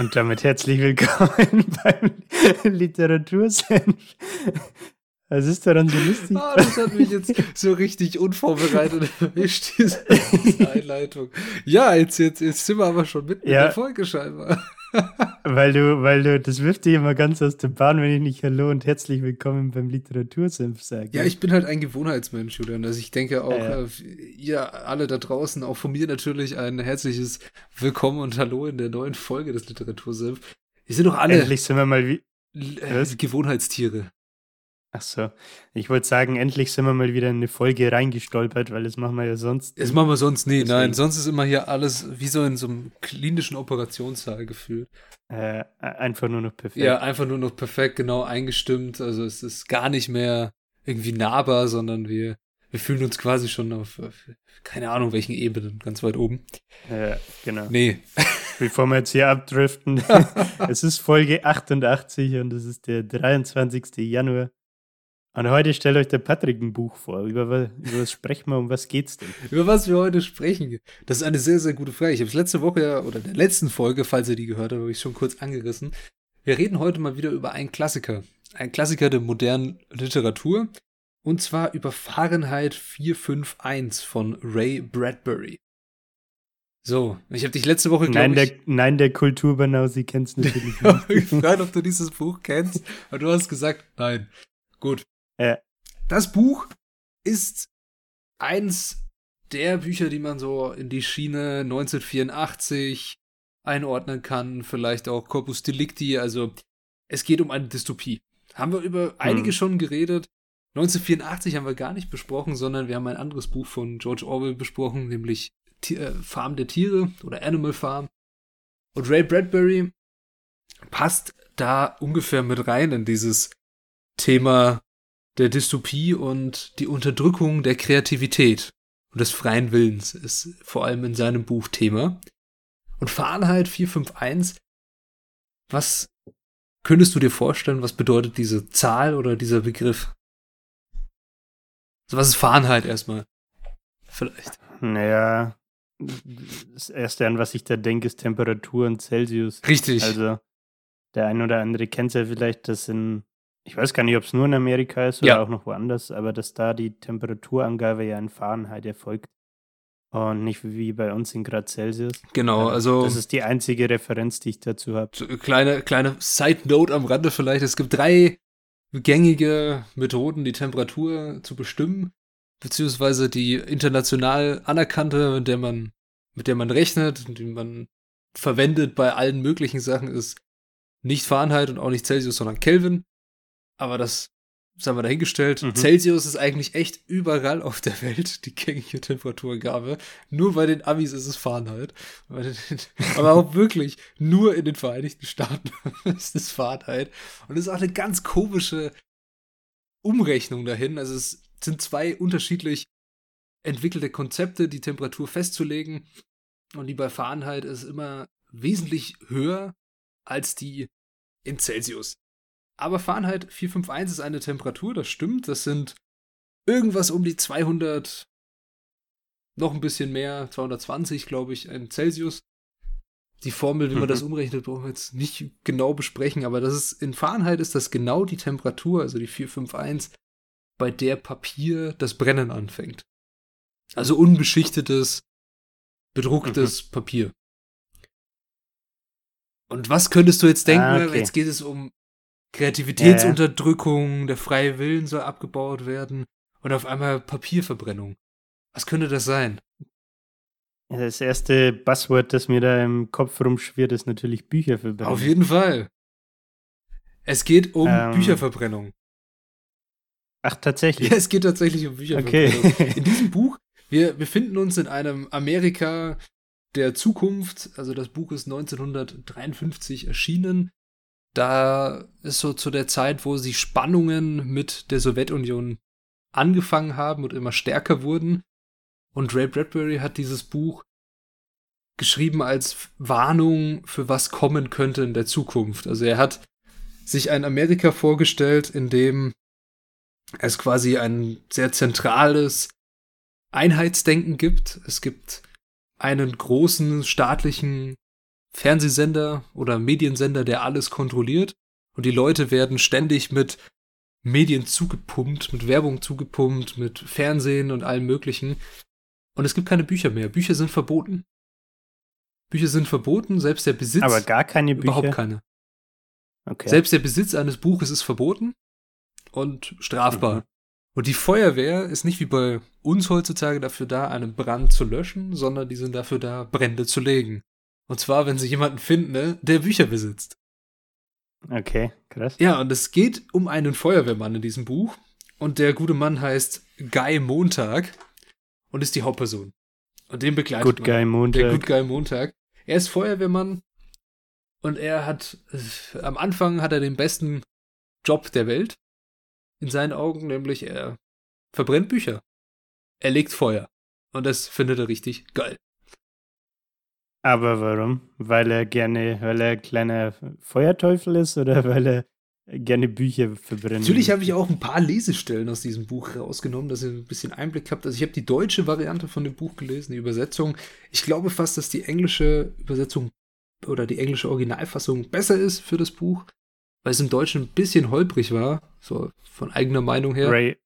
Und damit herzlich willkommen beim Literatursenf. Was ist daran so lustig? Oh, das hat mich jetzt so richtig unvorbereitet erwischt, diese, diese Einleitung. Ja, jetzt, jetzt, jetzt sind wir aber schon mitten ja. in der Folge scheinbar. weil du, weil du, das wirft dich immer ganz aus der Bahn, wenn ich nicht Hallo und herzlich willkommen beim Literatursenf sage. Ja, ich bin halt ein Gewohnheitsmensch, Julian. Also ich denke auch, äh, ihr alle da draußen, auch von mir natürlich ein herzliches Willkommen und Hallo in der neuen Folge des Literatursenf. Wir sind doch alle. Endlich sind wir mal wie. Äh, Gewohnheitstiere. Ach so. Ich wollte sagen, endlich sind wir mal wieder in eine Folge reingestolpert, weil das machen wir ja sonst. Das machen wir sonst nie. Deswegen. Nein, sonst ist immer hier alles wie so in so einem klinischen Operationssaal gefühlt. Äh, einfach nur noch perfekt. Ja, einfach nur noch perfekt, genau eingestimmt. Also es ist gar nicht mehr irgendwie nahbar, sondern wir, wir fühlen uns quasi schon auf, auf keine Ahnung welchen Ebenen, ganz weit oben. Ja, genau. Nee. Bevor wir jetzt hier abdriften. es ist Folge 88 und es ist der 23. Januar. Und heute stellt euch der Patrick ein Buch vor. Über, über was sprechen wir? Um was geht's denn? Über was wir heute sprechen? Das ist eine sehr, sehr gute Frage. Ich habe es letzte Woche oder in der letzten Folge, falls ihr die gehört habt, habe ich schon kurz angerissen. Wir reden heute mal wieder über einen Klassiker. Ein Klassiker der modernen Literatur. Und zwar über Fahrenheit 451 von Ray Bradbury. So, ich habe dich letzte Woche, nein, der, nein, der Kulturbanausi kennst natürlich nicht. ich frage, ob du dieses Buch kennst. Aber du hast gesagt, nein. Gut. Äh. Das Buch ist eins der Bücher, die man so in die Schiene 1984 einordnen kann, vielleicht auch Corpus Delicti, also es geht um eine Dystopie. Haben wir über einige hm. schon geredet. 1984 haben wir gar nicht besprochen, sondern wir haben ein anderes Buch von George Orwell besprochen, nämlich äh, Farm der Tiere oder Animal Farm. Und Ray Bradbury passt da ungefähr mit rein in dieses Thema der Dystopie und die Unterdrückung der Kreativität und des freien Willens ist vor allem in seinem Buch Thema. Und Fahrenheit 451, was könntest du dir vorstellen, was bedeutet diese Zahl oder dieser Begriff? Also was ist Fahrenheit erstmal? Vielleicht. Naja, das erste, an was ich da denke, ist Temperatur und Celsius. Richtig. Also, der ein oder andere kennt ja vielleicht, das sind ich weiß gar nicht, ob es nur in Amerika ist oder ja. auch noch woanders, aber dass da die Temperaturangabe ja in Fahrenheit erfolgt und nicht wie bei uns in Grad Celsius. Genau, also. Das ist die einzige Referenz, die ich dazu habe. Kleine, kleine Side-Note am Rande vielleicht. Es gibt drei gängige Methoden, die Temperatur zu bestimmen, beziehungsweise die international anerkannte, mit der man, mit der man rechnet, die man verwendet bei allen möglichen Sachen, ist nicht Fahrenheit und auch nicht Celsius, sondern Kelvin aber das sagen wir dahingestellt. Mhm. Celsius ist eigentlich echt überall auf der Welt die gängige Temperaturgabe. Nur bei den Amis ist es Fahrenheit. Aber auch wirklich nur in den Vereinigten Staaten ist es Fahrenheit. Und es ist auch eine ganz komische Umrechnung dahin. Also es sind zwei unterschiedlich entwickelte Konzepte, die Temperatur festzulegen. Und die bei Fahrenheit ist immer wesentlich höher als die in Celsius. Aber Fahrenheit 451 ist eine Temperatur, das stimmt. Das sind irgendwas um die 200, noch ein bisschen mehr, 220, glaube ich, in Celsius. Die Formel, wie man mhm. das umrechnet, brauchen wir jetzt nicht genau besprechen, aber das ist, in Fahrenheit ist das genau die Temperatur, also die 451, bei der Papier das Brennen anfängt. Also unbeschichtetes, bedrucktes mhm. Papier. Und was könntest du jetzt denken? Ah, okay. Jetzt geht es um Kreativitätsunterdrückung, der freie Willen soll abgebaut werden und auf einmal Papierverbrennung. Was könnte das sein? Das erste Buzzword, das mir da im Kopf rumschwirrt, ist natürlich Bücherverbrennung. Auf jeden Fall. Es geht um ähm, Bücherverbrennung. Ach, tatsächlich? Ja, es geht tatsächlich um Bücherverbrennung. Okay. in diesem Buch, wir befinden uns in einem Amerika der Zukunft. Also das Buch ist 1953 erschienen Da ist so zu der Zeit, wo die Spannungen mit der Sowjetunion angefangen haben und immer stärker wurden. Und Ray Bradbury hat dieses Buch geschrieben als Warnung für was kommen könnte in der Zukunft. Also er hat sich ein Amerika vorgestellt, in dem es quasi ein sehr zentrales Einheitsdenken gibt. Es gibt einen großen staatlichen Fernsehsender oder Mediensender, der alles kontrolliert. Und die Leute werden ständig mit Medien zugepumpt, mit Werbung zugepumpt, mit Fernsehen und allem Möglichen. Und es gibt keine Bücher mehr. Bücher sind verboten. Bücher sind verboten, selbst der Besitz. Aber gar keine Bücher. Überhaupt keine. Okay. Selbst der Besitz eines Buches ist verboten und strafbar. Mhm. Und die Feuerwehr ist nicht wie bei uns heutzutage dafür da, einen Brand zu löschen, sondern die sind dafür da, Brände zu legen. Und zwar, wenn sie jemanden finden, ne, der Bücher besitzt. Okay, krass. Ja, und es geht um einen Feuerwehrmann in diesem Buch. Und der gute Mann heißt Guy Montag und ist die Hauptperson. Und den begleitet Good man. Guy Montag. Der Good Guy Montag. Er ist Feuerwehrmann und er hat, äh, am Anfang hat er den besten Job der Welt. In seinen Augen, nämlich er verbrennt Bücher. Er legt Feuer. Und das findet er richtig geil. Aber warum? Weil er gerne, weil er kleiner Feuerteufel ist oder weil er gerne Bücher verbrennt? Natürlich habe ich auch ein paar Lesestellen aus diesem Buch rausgenommen, dass ihr ein bisschen Einblick habt. Also ich habe die deutsche Variante von dem Buch gelesen, die Übersetzung. Ich glaube fast, dass die englische Übersetzung oder die englische Originalfassung besser ist für das Buch, weil es im Deutschen ein bisschen holprig war, so von eigener Meinung her. Ray,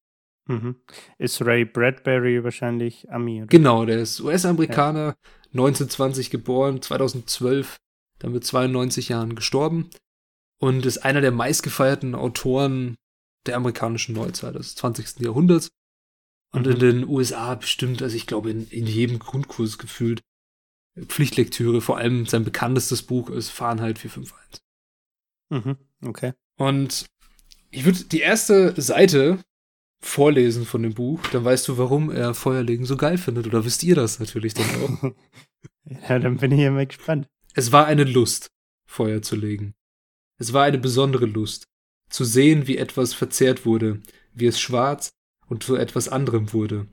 mhm. Ist Ray Bradbury wahrscheinlich Ami? Oder? Genau, der ist US-Amerikaner, ja. 1920 geboren, 2012 dann mit 92 Jahren gestorben und ist einer der meistgefeierten Autoren der amerikanischen Neuzeit, des 20. Jahrhunderts. Und mhm. in den USA bestimmt, also ich glaube, in, in jedem Grundkurs gefühlt Pflichtlektüre, vor allem sein bekanntestes Buch ist Fahrenheit 451. Mhm, okay. Und ich würde die erste Seite vorlesen von dem Buch, dann weißt du, warum er Feuerlegen so geil findet. Oder wisst ihr das natürlich dann auch? ja, dann bin ich ja mal gespannt. Es war eine Lust, Feuer zu legen. Es war eine besondere Lust, zu sehen, wie etwas verzehrt wurde, wie es schwarz und zu etwas anderem wurde.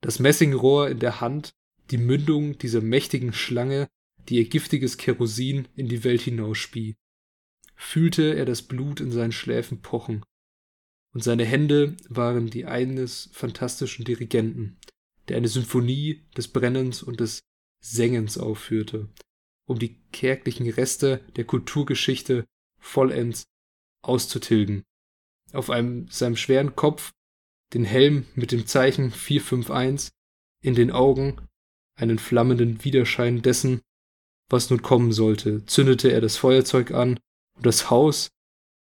Das Messingrohr in der Hand, die Mündung dieser mächtigen Schlange, die ihr giftiges Kerosin in die Welt hinausspie. Fühlte er das Blut in seinen Schläfen pochen, und seine Hände waren die eines fantastischen Dirigenten, der eine Symphonie des Brennens und des Sängens aufführte, um die kärglichen Reste der Kulturgeschichte vollends auszutilgen. Auf einem, seinem schweren Kopf den Helm mit dem Zeichen 451, in den Augen einen flammenden Widerschein dessen, was nun kommen sollte, zündete er das Feuerzeug an, und das Haus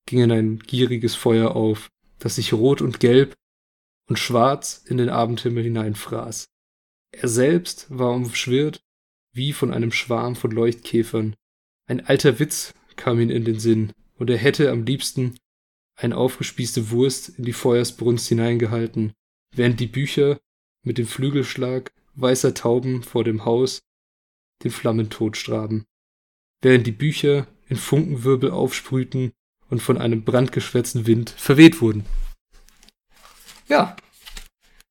ging in ein gieriges Feuer auf, das sich rot und gelb und schwarz in den Abendhimmel hineinfraß. Er selbst war umschwirrt wie von einem Schwarm von Leuchtkäfern. Ein alter Witz kam ihm in den Sinn, und er hätte am liebsten eine aufgespießte Wurst in die Feuersbrunst hineingehalten, während die Bücher mit dem Flügelschlag weißer Tauben vor dem Haus den Flammentod straben, während die Bücher in Funkenwirbel aufsprühten und von einem brandgeschwärzten Wind verweht wurden. Ja.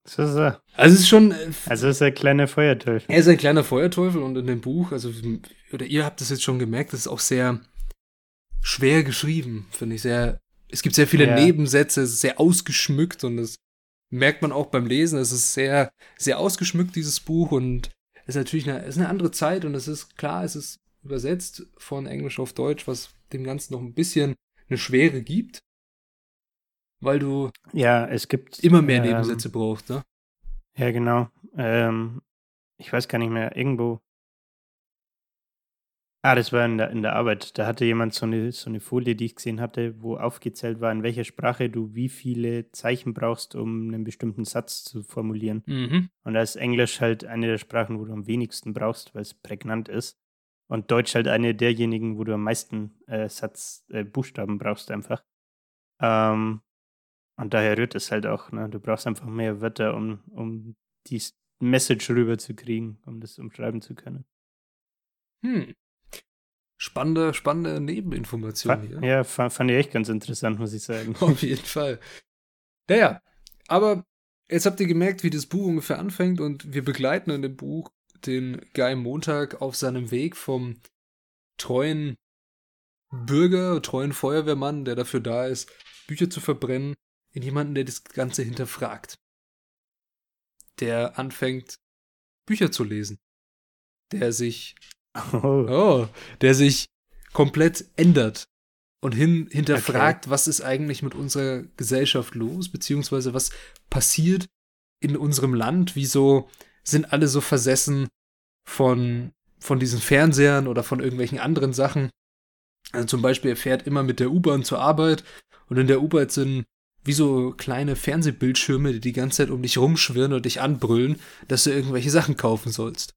So, so. Also es ist schon. Äh, also ist er ein kleiner Feuerteufel. Er ist ein kleiner Feuerteufel und in dem Buch, also, oder ihr habt das jetzt schon gemerkt, das ist auch sehr schwer geschrieben, finde ich. Sehr, es gibt sehr viele ja. Nebensätze, es ist sehr ausgeschmückt und das merkt man auch beim Lesen. Es ist sehr, sehr ausgeschmückt, dieses Buch und es ist natürlich eine, es ist eine andere Zeit und es ist klar, es ist übersetzt von Englisch auf Deutsch, was dem Ganzen noch ein bisschen eine Schwere gibt. Weil du ja, es gibt immer mehr ähm, Nebensätze brauchst, ne? Ja, genau. Ähm, ich weiß gar nicht mehr, irgendwo Ah, das war in der, in der Arbeit. Da hatte jemand so eine, so eine Folie, die ich gesehen hatte, wo aufgezählt war, in welcher Sprache du wie viele Zeichen brauchst, um einen bestimmten Satz zu formulieren. Mhm. Und da ist Englisch halt eine der Sprachen, wo du am wenigsten brauchst, weil es prägnant ist. Und Deutsch halt eine derjenigen, wo du am meisten äh, Satz, äh, Buchstaben brauchst einfach. Ähm, und daher rührt es halt auch. Ne? Du brauchst einfach mehr Wörter, um, um die Message rüberzukriegen, um das umschreiben zu können. Hm. Spannende, spannende Nebeninformation hier. Ja, fand ich echt ganz interessant, muss ich sagen. Auf jeden Fall. Naja, aber jetzt habt ihr gemerkt, wie das Buch ungefähr anfängt und wir begleiten in dem Buch den Guy Montag auf seinem Weg vom treuen Bürger, treuen Feuerwehrmann, der dafür da ist, Bücher zu verbrennen, in jemanden, der das Ganze hinterfragt. Der anfängt, Bücher zu lesen. Der sich, oh, oh der sich komplett ändert und hin, hinterfragt, okay. was ist eigentlich mit unserer Gesellschaft los, beziehungsweise was passiert in unserem Land, wieso sind alle so versessen von, von diesen Fernsehern oder von irgendwelchen anderen Sachen. Also zum Beispiel, er fährt immer mit der U-Bahn zur Arbeit und in der U-Bahn sind wie so kleine Fernsehbildschirme, die die ganze Zeit um dich rumschwirren und dich anbrüllen, dass du irgendwelche Sachen kaufen sollst.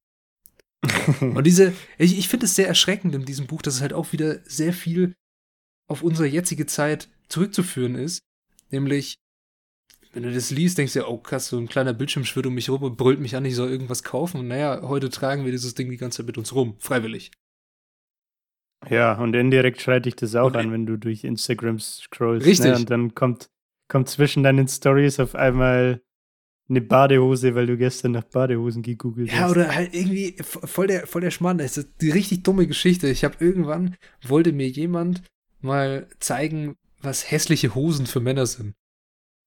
und diese, ich, ich finde es sehr erschreckend in diesem Buch, dass es halt auch wieder sehr viel auf unsere jetzige Zeit zurückzuführen ist. Nämlich, wenn du das liest, denkst du ja, oh krass, so ein kleiner Bildschirm schwirrt um mich rum und brüllt mich an, ich soll irgendwas kaufen. Und naja, heute tragen wir dieses Ding die ganze Zeit mit uns rum, freiwillig. Ja, und indirekt schreit dich das auch und an, wenn du durch Instagram scrollst. Ne? Richtig. Ne? Und dann kommt, kommt zwischen deinen Stories auf einmal eine Badehose, weil du gestern nach Badehosen gegoogelt ja, hast. Ja, oder halt irgendwie voll der, voll der Schmarrn. Das ist die richtig dumme Geschichte. Ich habe irgendwann, wollte mir jemand mal zeigen, was hässliche Hosen für Männer sind.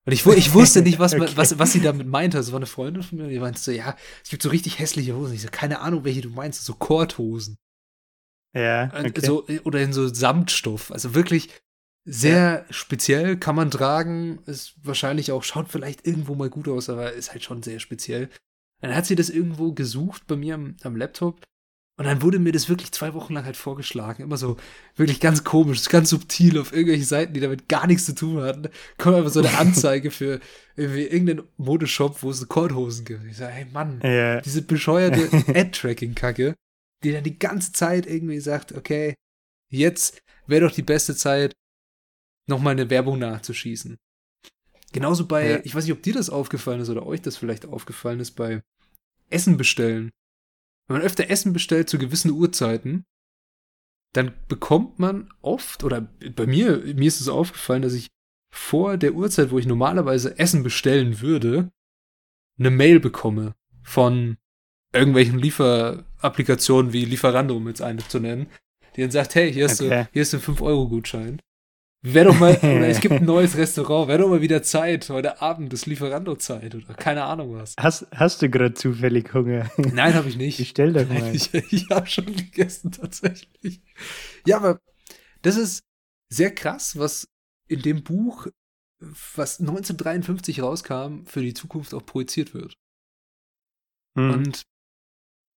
Und ich, ich wusste nicht, was, okay. was, was sie damit meinte. Das war eine Freundin von mir, die meinte so, ja, es gibt so richtig hässliche Hosen. Ich so, keine Ahnung, welche du meinst, so Korthosen. Ja. Okay. So, oder in so Samtstoff. Also wirklich sehr ja. speziell, kann man tragen, ist wahrscheinlich auch, schaut vielleicht irgendwo mal gut aus, aber ist halt schon sehr speziell. Dann hat sie das irgendwo gesucht bei mir am, am Laptop und dann wurde mir das wirklich zwei Wochen lang halt vorgeschlagen. Immer so wirklich ganz komisch, ganz subtil auf irgendwelche Seiten, die damit gar nichts zu tun hatten. Kommt einfach so eine Anzeige für irgendwie irgendeinen Modeshop, wo es Korthosen gibt. Ich sage, hey Mann, ja. diese bescheuerte Ad-Tracking-Kacke, die dann die ganze Zeit irgendwie sagt, okay, jetzt wäre doch die beste Zeit, nochmal eine Werbung nachzuschießen. Genauso bei, ja. ich weiß nicht, ob dir das aufgefallen ist oder euch das vielleicht aufgefallen ist, bei Essen bestellen. Wenn man öfter Essen bestellt zu gewissen Uhrzeiten, dann bekommt man oft, oder bei mir, mir ist es aufgefallen, dass ich vor der Uhrzeit, wo ich normalerweise Essen bestellen würde, eine Mail bekomme von irgendwelchen Lieferapplikationen wie Lieferando, um jetzt eine zu nennen, die dann sagt, hey, hier ist, okay. hier ist ein 5-Euro-Gutschein. Wäre doch mal, oder es gibt ein neues Restaurant, wäre doch mal wieder Zeit, heute Abend ist Lieferando-Zeit oder keine Ahnung was. Hast, hast du gerade zufällig Hunger? Nein, habe ich nicht. Ich stell doch mal. Ich, ich habe schon gegessen, tatsächlich. Ja, aber das ist sehr krass, was in dem Buch, was 1953 rauskam, für die Zukunft auch projiziert wird. Hm. Und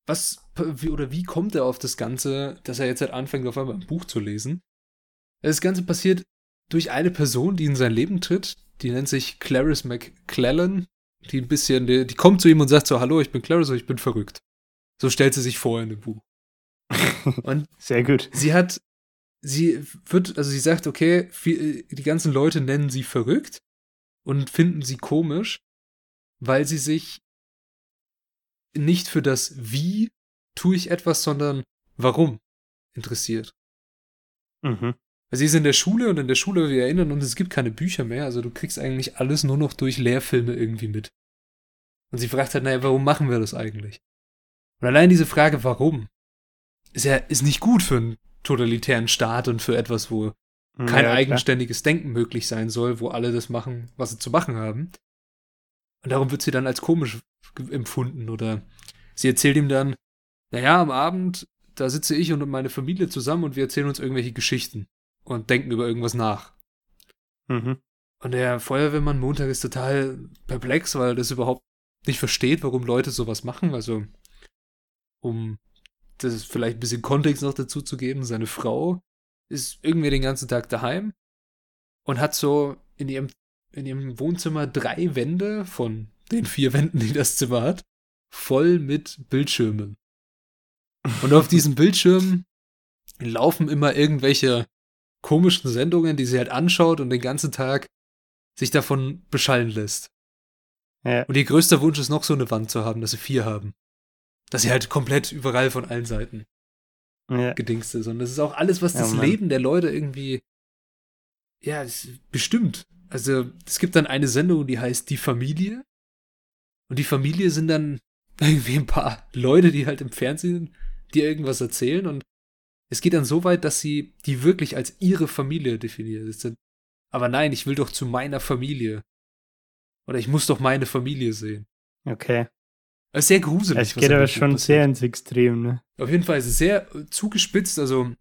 was, wie, oder wie kommt er auf das Ganze, dass er jetzt halt anfängt, auf einmal ein Buch zu lesen? Das Ganze passiert durch eine Person, die in sein Leben tritt. Die nennt sich Clarice McClellan. Die ein bisschen, die, die kommt zu ihm und sagt so, hallo, ich bin Clarice, ich bin verrückt. So stellt sie sich vor in dem Buch. Und Sehr gut. Sie hat, sie wird, also sie sagt, okay, viel, die ganzen Leute nennen sie verrückt und finden sie komisch, weil sie sich nicht für das Wie tue ich etwas, sondern warum interessiert. Mhm. Also sie ist in der Schule und in der Schule, wir erinnern uns, es gibt keine Bücher mehr, also du kriegst eigentlich alles nur noch durch Lehrfilme irgendwie mit. Und sie fragt halt, naja, warum machen wir das eigentlich? Und allein diese Frage, warum, ist ja, ist nicht gut für einen totalitären Staat und für etwas, wo kein ja, eigenständiges Denken möglich sein soll, wo alle das machen, was sie zu machen haben. Und darum wird sie dann als komisch empfunden oder sie erzählt ihm dann, naja, am Abend, da sitze ich und meine Familie zusammen und wir erzählen uns irgendwelche Geschichten und denken über irgendwas nach. Mhm. Und der Feuerwehrmann Montag ist total perplex, weil er das überhaupt nicht versteht, warum Leute sowas machen. Also, um das vielleicht ein bisschen Kontext noch dazu zu geben, seine Frau ist irgendwie den ganzen Tag daheim und hat so in ihrem, in ihrem Wohnzimmer drei Wände von den vier Wänden, die das Zimmer hat, voll mit Bildschirmen. Und auf diesen Bildschirmen laufen immer irgendwelche komischen Sendungen, die sie halt anschaut und den ganzen Tag sich davon beschallen lässt. Ja. Und ihr größter Wunsch ist noch so eine Wand zu haben, dass sie vier haben. Dass sie halt komplett überall von allen Seiten. ja. gedingst ist. Und das ist auch alles, was das Leben der Leute irgendwie ja, bestimmt. Also es gibt dann eine Sendung, die heißt Die Familie. Und die Familie sind dann irgendwie ein paar Leute, die halt im Fernsehen dir irgendwas erzählen. Und es geht dann so weit, dass sie die wirklich als ihre Familie definieren. Aber nein, ich will doch zu meiner Familie. Oder ich muss doch meine Familie sehen. Okay. Das ist sehr gruselig. Es geht aber schon sehr ins Extrem, ne? Auf jeden Fall ist es sehr zugespitzt. Also,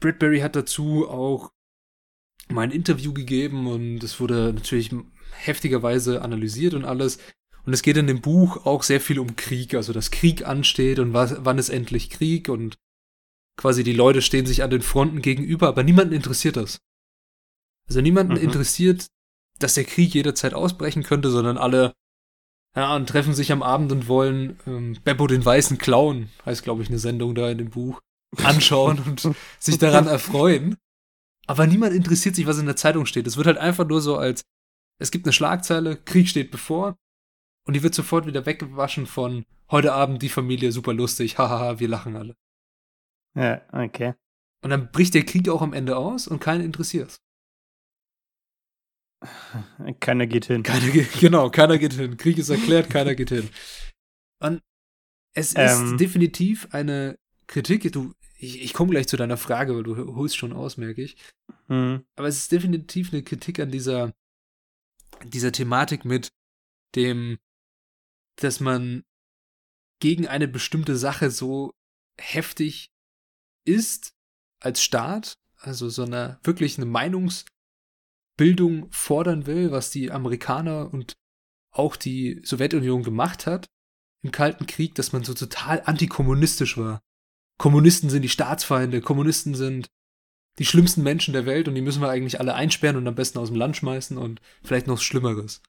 Bradbury hat dazu auch mal ein Interview gegeben und es wurde natürlich heftigerweise analysiert und alles. Und es geht in dem Buch auch sehr viel um Krieg, also dass Krieg ansteht und was, wann ist endlich Krieg und quasi die Leute stehen sich an den Fronten gegenüber, aber niemanden interessiert das. Also niemanden mhm. interessiert, dass der Krieg jederzeit ausbrechen könnte, sondern alle ja, und treffen sich am Abend und wollen ähm, Beppo den weißen Clown, heißt glaube ich eine Sendung da in dem Buch, anschauen und sich daran erfreuen. Aber niemand interessiert sich, was in der Zeitung steht. Es wird halt einfach nur so als, es gibt eine Schlagzeile, Krieg steht bevor, und die wird sofort wieder weggewaschen von heute Abend die Familie super lustig, hahaha, wir lachen alle. Ja, okay. Und dann bricht der Krieg auch am Ende aus und keinen interessiert. Keiner geht hin. Keiner geht, genau, keiner geht hin. Krieg ist erklärt, keiner geht hin. Und es ähm, ist definitiv eine Kritik. Du, ich, ich komme gleich zu deiner Frage, weil du holst schon aus, merke ich. Mhm. Aber es ist definitiv eine Kritik an dieser, dieser Thematik mit dem, dass man gegen eine bestimmte Sache so heftig ist als Staat, also so eine wirklich eine Meinungsbildung fordern will, was die Amerikaner und auch die Sowjetunion gemacht hat im Kalten Krieg, dass man so total antikommunistisch war. Kommunisten sind die Staatsfeinde, Kommunisten sind die schlimmsten Menschen der Welt und die müssen wir eigentlich alle einsperren und am besten aus dem Land schmeißen und vielleicht noch Schlimmeres.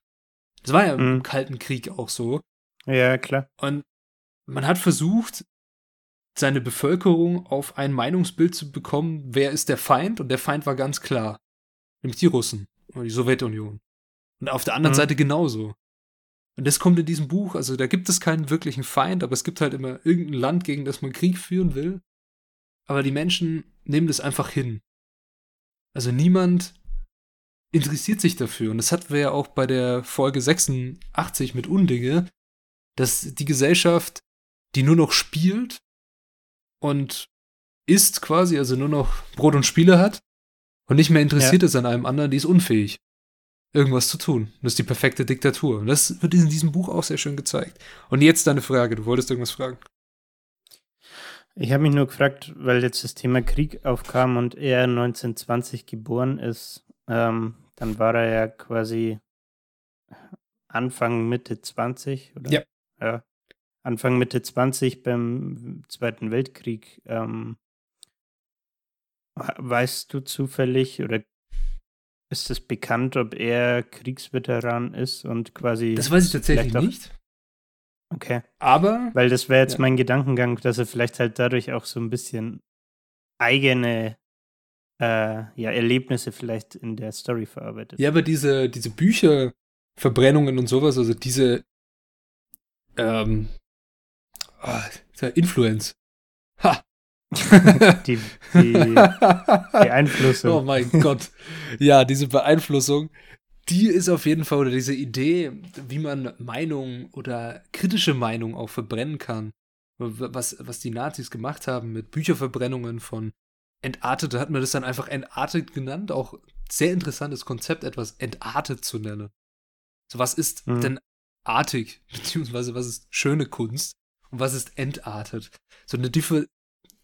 Das war ja mhm. im Kalten Krieg auch so. Ja, klar. Und man hat versucht, seine Bevölkerung auf ein Meinungsbild zu bekommen, wer ist der Feind? Und der Feind war ganz klar. Nämlich die Russen oder die Sowjetunion. Und auf der anderen mhm. Seite genauso. Und das kommt in diesem Buch, also da gibt es keinen wirklichen Feind, aber es gibt halt immer irgendein Land, gegen das man Krieg führen will. Aber die Menschen nehmen das einfach hin. Also niemand interessiert sich dafür. Und das hatten wir ja auch bei der Folge 86 mit Undinge, dass die Gesellschaft, die nur noch spielt und isst quasi, also nur noch Brot und Spiele hat und nicht mehr interessiert ja. ist an einem anderen, die ist unfähig, irgendwas zu tun. Das ist die perfekte Diktatur. Und das wird in diesem Buch auch sehr schön gezeigt. Und jetzt deine Frage, du wolltest irgendwas fragen. Ich habe mich nur gefragt, weil jetzt das Thema Krieg aufkam und er 1920 geboren ist, ähm, dann war er ja quasi Anfang, Mitte 20, oder? Ja. ja. Anfang, Mitte 20 beim Zweiten Weltkrieg. Ähm, weißt du zufällig oder ist es bekannt, ob er Kriegsveteran ist und quasi. Das weiß ich tatsächlich nicht. Okay. Aber. Weil das wäre jetzt ja. mein Gedankengang, dass er vielleicht halt dadurch auch so ein bisschen eigene äh, ja, Erlebnisse vielleicht in der Story verarbeitet. Ja, aber diese, diese Bücher, Verbrennungen und sowas, also diese ähm, oh, Influence. Ha! die, die Beeinflussung. Oh mein Gott. Ja, diese Beeinflussung, die ist auf jeden Fall, oder diese Idee, wie man Meinung oder kritische Meinung auch verbrennen kann. Was, was die Nazis gemacht haben mit Bücherverbrennungen von Entartete, hat man das dann einfach entartet genannt. Auch sehr interessantes Konzept, etwas entartet zu nennen. So, was ist mhm. denn artig, beziehungsweise was ist schöne Kunst und was ist entartet? So eine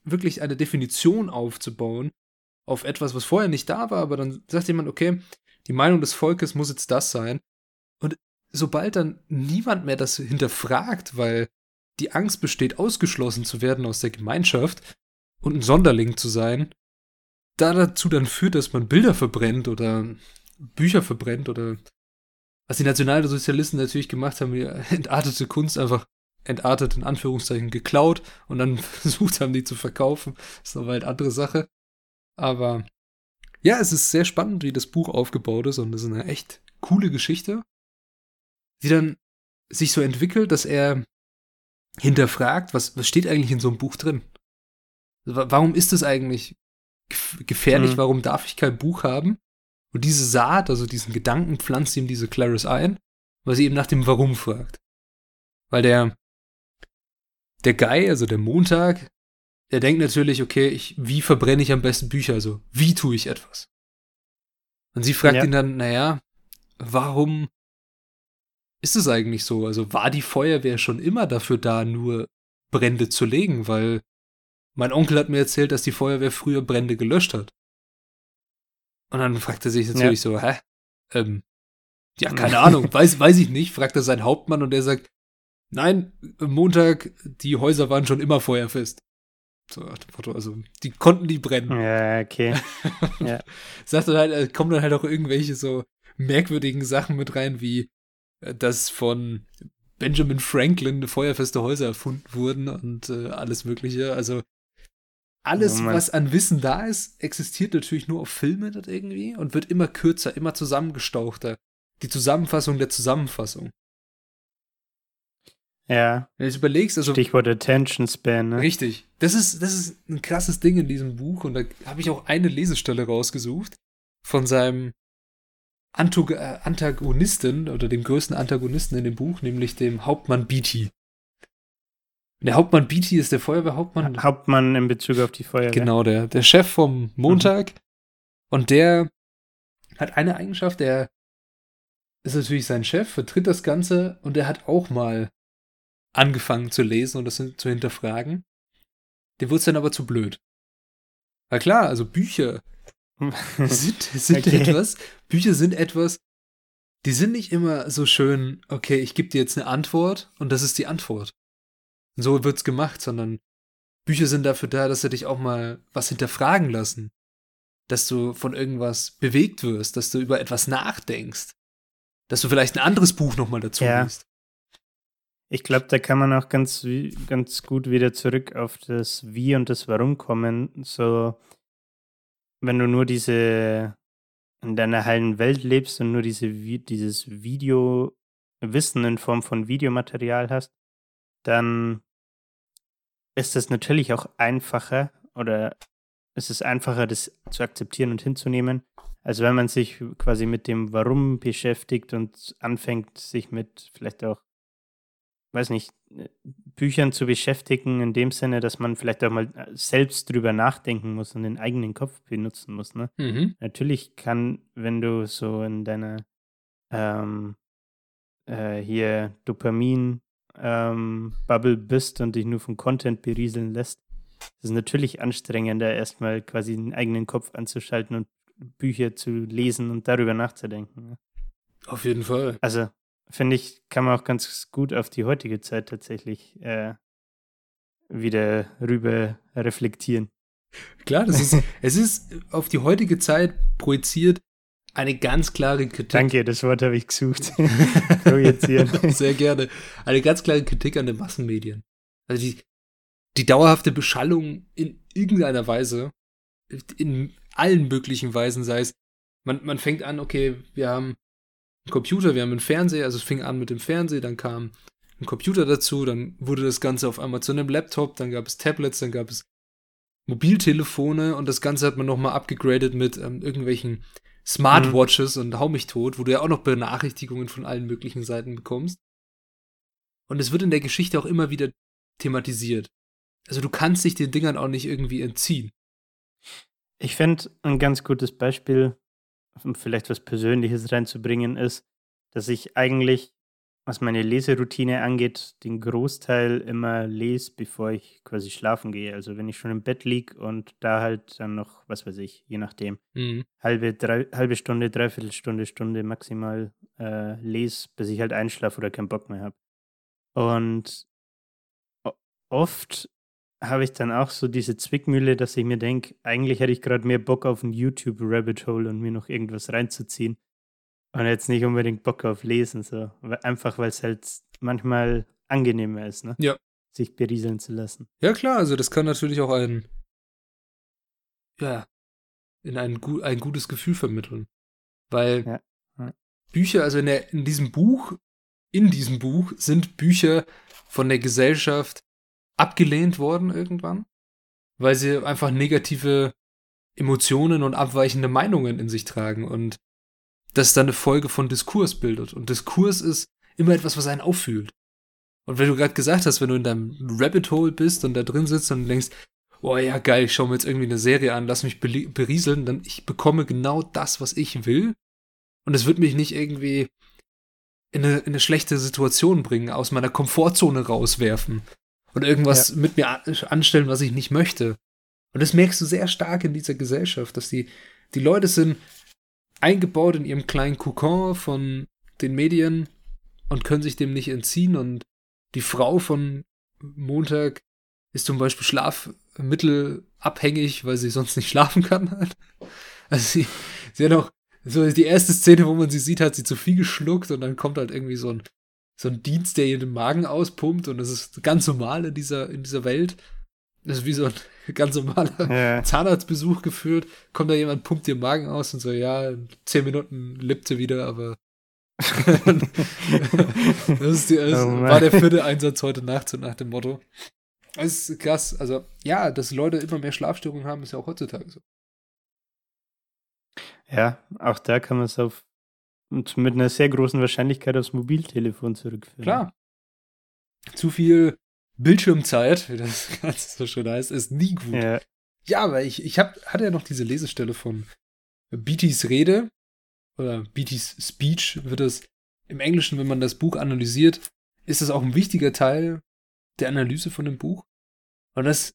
wirklich eine Definition aufzubauen auf etwas, was vorher nicht da war, aber dann sagt jemand, okay, die Meinung des Volkes muss jetzt das sein. Und sobald dann niemand mehr das hinterfragt, weil die Angst besteht, ausgeschlossen zu werden aus der Gemeinschaft und ein Sonderling zu sein, da dazu dann führt, dass man Bilder verbrennt oder Bücher verbrennt oder was die Nationalsozialisten natürlich gemacht haben, die entartete Kunst einfach entartet in Anführungszeichen geklaut und dann versucht haben, die zu verkaufen. Das ist aber halt andere Sache. Aber ja, es ist sehr spannend, wie das Buch aufgebaut ist und es ist eine echt coole Geschichte, die dann sich so entwickelt, dass er hinterfragt, was, was steht eigentlich in so einem Buch drin? Warum ist es eigentlich gefährlich? Mhm. Warum darf ich kein Buch haben? Und diese Saat, also diesen Gedanken, pflanzt ihm diese Clarice ein, weil sie eben nach dem Warum fragt. Weil der, der Guy, also der Montag, der denkt natürlich, okay, ich, wie verbrenne ich am besten Bücher? Also, wie tue ich etwas? Und sie fragt ja. ihn dann, naja, warum ist es eigentlich so? Also, war die Feuerwehr schon immer dafür da, nur Brände zu legen? Weil mein Onkel hat mir erzählt, dass die Feuerwehr früher Brände gelöscht hat. Und dann fragt er sich natürlich ja. so, hä? Ähm, ja, keine Ahnung, weiß, weiß ich nicht, fragt er seinen Hauptmann und der sagt, nein, Montag, die Häuser waren schon immer feuerfest. So, also, die konnten die brennen. Ja, okay. ja. Sagt dann halt, äh, kommen dann halt auch irgendwelche so merkwürdigen Sachen mit rein, wie, äh, dass von Benjamin Franklin feuerfeste Häuser erfunden wurden und äh, alles Mögliche. Also, alles, oh was an Wissen da ist, existiert natürlich nur auf Filmen irgendwie und wird immer kürzer, immer zusammengestauchter. Die Zusammenfassung der Zusammenfassung. Ja. Wenn du überlegst, also. Stichwort Attention Span, ne? Richtig. Das ist, das ist ein krasses Ding in diesem Buch und da habe ich auch eine Lesestelle rausgesucht von seinem Antog äh, Antagonisten oder dem größten Antagonisten in dem Buch, nämlich dem Hauptmann Beatty. Der Hauptmann Beatty ist der Feuerwehrhauptmann. Hauptmann in Bezug auf die Feuerwehr. Genau, der, der Chef vom Montag. Mhm. Und der hat eine Eigenschaft, der ist natürlich sein Chef, vertritt das Ganze und er hat auch mal angefangen zu lesen und das zu hinterfragen. Der wurde dann aber zu blöd. Weil klar, also Bücher sind, sind okay. etwas, Bücher sind etwas, die sind nicht immer so schön, okay, ich gebe dir jetzt eine Antwort und das ist die Antwort so wird's gemacht, sondern Bücher sind dafür da, dass sie dich auch mal was hinterfragen lassen. Dass du von irgendwas bewegt wirst, dass du über etwas nachdenkst. Dass du vielleicht ein anderes Buch nochmal dazu ja. liest. Ich glaube, da kann man auch ganz, ganz gut wieder zurück auf das Wie und das Warum kommen. So, wenn du nur diese in deiner heilen Welt lebst und nur diese, dieses Video-Wissen in Form von Videomaterial hast, dann ist es natürlich auch einfacher oder ist es einfacher, das zu akzeptieren und hinzunehmen, als wenn man sich quasi mit dem Warum beschäftigt und anfängt, sich mit vielleicht auch, weiß nicht, Büchern zu beschäftigen, in dem Sinne, dass man vielleicht auch mal selbst drüber nachdenken muss und den eigenen Kopf benutzen muss. Ne? Mhm. Natürlich kann, wenn du so in deiner ähm, äh, hier Dopamin ähm, Bubble bist und dich nur von Content berieseln lässt, ist es natürlich anstrengender, erstmal quasi den eigenen Kopf anzuschalten und Bücher zu lesen und darüber nachzudenken. Auf jeden Fall. Also, finde ich, kann man auch ganz gut auf die heutige Zeit tatsächlich äh, wieder rüber reflektieren. Klar, das ist, es ist auf die heutige Zeit projiziert eine ganz klare Kritik. Danke, das Wort habe ich gesucht. Sehr gerne. Eine ganz klare Kritik an den Massenmedien. Also die, die dauerhafte Beschallung in irgendeiner Weise, in allen möglichen Weisen, sei es, man, man fängt an, okay, wir haben Computer, wir haben einen Fernseher, also es fing an mit dem Fernseher, dann kam ein Computer dazu, dann wurde das Ganze auf einmal zu einem Laptop, dann gab es Tablets, dann gab es Mobiltelefone und das Ganze hat man nochmal abgegradet mit ähm, irgendwelchen Smartwatches mhm. und hau mich tot, wo du ja auch noch Benachrichtigungen von allen möglichen Seiten bekommst. Und es wird in der Geschichte auch immer wieder thematisiert. Also du kannst dich den Dingern auch nicht irgendwie entziehen. Ich finde, ein ganz gutes Beispiel, um vielleicht was Persönliches reinzubringen, ist, dass ich eigentlich was meine Leseroutine angeht, den Großteil immer lese, bevor ich quasi schlafen gehe. Also wenn ich schon im Bett liege und da halt dann noch, was weiß ich, je nachdem, mhm. halbe, drei, halbe Stunde, dreiviertel Stunde, Stunde maximal äh, lese, bis ich halt einschlafe oder keinen Bock mehr habe. Und oft habe ich dann auch so diese Zwickmühle, dass ich mir denke, eigentlich hätte ich gerade mehr Bock auf ein YouTube-Rabbit Hole und mir noch irgendwas reinzuziehen. Und jetzt nicht unbedingt Bock auf Lesen, so. Einfach weil es halt manchmal angenehmer ist, ne? Ja. Sich berieseln zu lassen. Ja, klar, also das kann natürlich auch ein, ja, in ein, ein gutes Gefühl vermitteln. Weil ja. Ja. Bücher, also in, der, in diesem Buch, in diesem Buch sind Bücher von der Gesellschaft abgelehnt worden irgendwann. weil sie einfach negative Emotionen und abweichende Meinungen in sich tragen und das dann eine Folge von Diskurs bildet. Und Diskurs ist immer etwas, was einen auffühlt. Und wenn du gerade gesagt hast, wenn du in deinem Rabbit Hole bist und da drin sitzt und denkst, oh ja, geil, ich schaue mir jetzt irgendwie eine Serie an, lass mich berieseln, dann ich bekomme genau das, was ich will. Und es wird mich nicht irgendwie in eine, in eine schlechte Situation bringen, aus meiner Komfortzone rauswerfen und irgendwas ja. mit mir anstellen, was ich nicht möchte. Und das merkst du sehr stark in dieser Gesellschaft, dass die, die Leute sind eingebaut in ihrem kleinen Kokon von den Medien und können sich dem nicht entziehen. Und die Frau von Montag ist zum Beispiel schlafmittelabhängig, weil sie sonst nicht schlafen kann. Halt. Also sie, sie hat auch so die erste Szene, wo man sie sieht, hat sie zu viel geschluckt und dann kommt halt irgendwie so ein, so ein Dienst, der ihr den Magen auspumpt und das ist ganz normal in dieser, in dieser Welt. Das ist wie so ein ganz normaler ja. Zahnarztbesuch geführt. Kommt da jemand, pumpt dir den Magen aus und so, ja, in zehn Minuten lebt sie wieder, aber das, ist die, das oh war der vierte Einsatz heute Nacht, so nach dem Motto. Das ist krass. Also, ja, dass Leute immer mehr Schlafstörungen haben, ist ja auch heutzutage so. Ja, auch da kann man es auf und mit einer sehr großen Wahrscheinlichkeit aufs Mobiltelefon zurückführen. Klar. Zu viel Bildschirmzeit, wie das Ganze so schön heißt, ist nie gut. Ja, ja aber ich, ich hab, hatte ja noch diese Lesestelle von Beatties Rede oder Beatties Speech, wird es im Englischen, wenn man das Buch analysiert, ist das auch ein wichtiger Teil der Analyse von dem Buch. Und das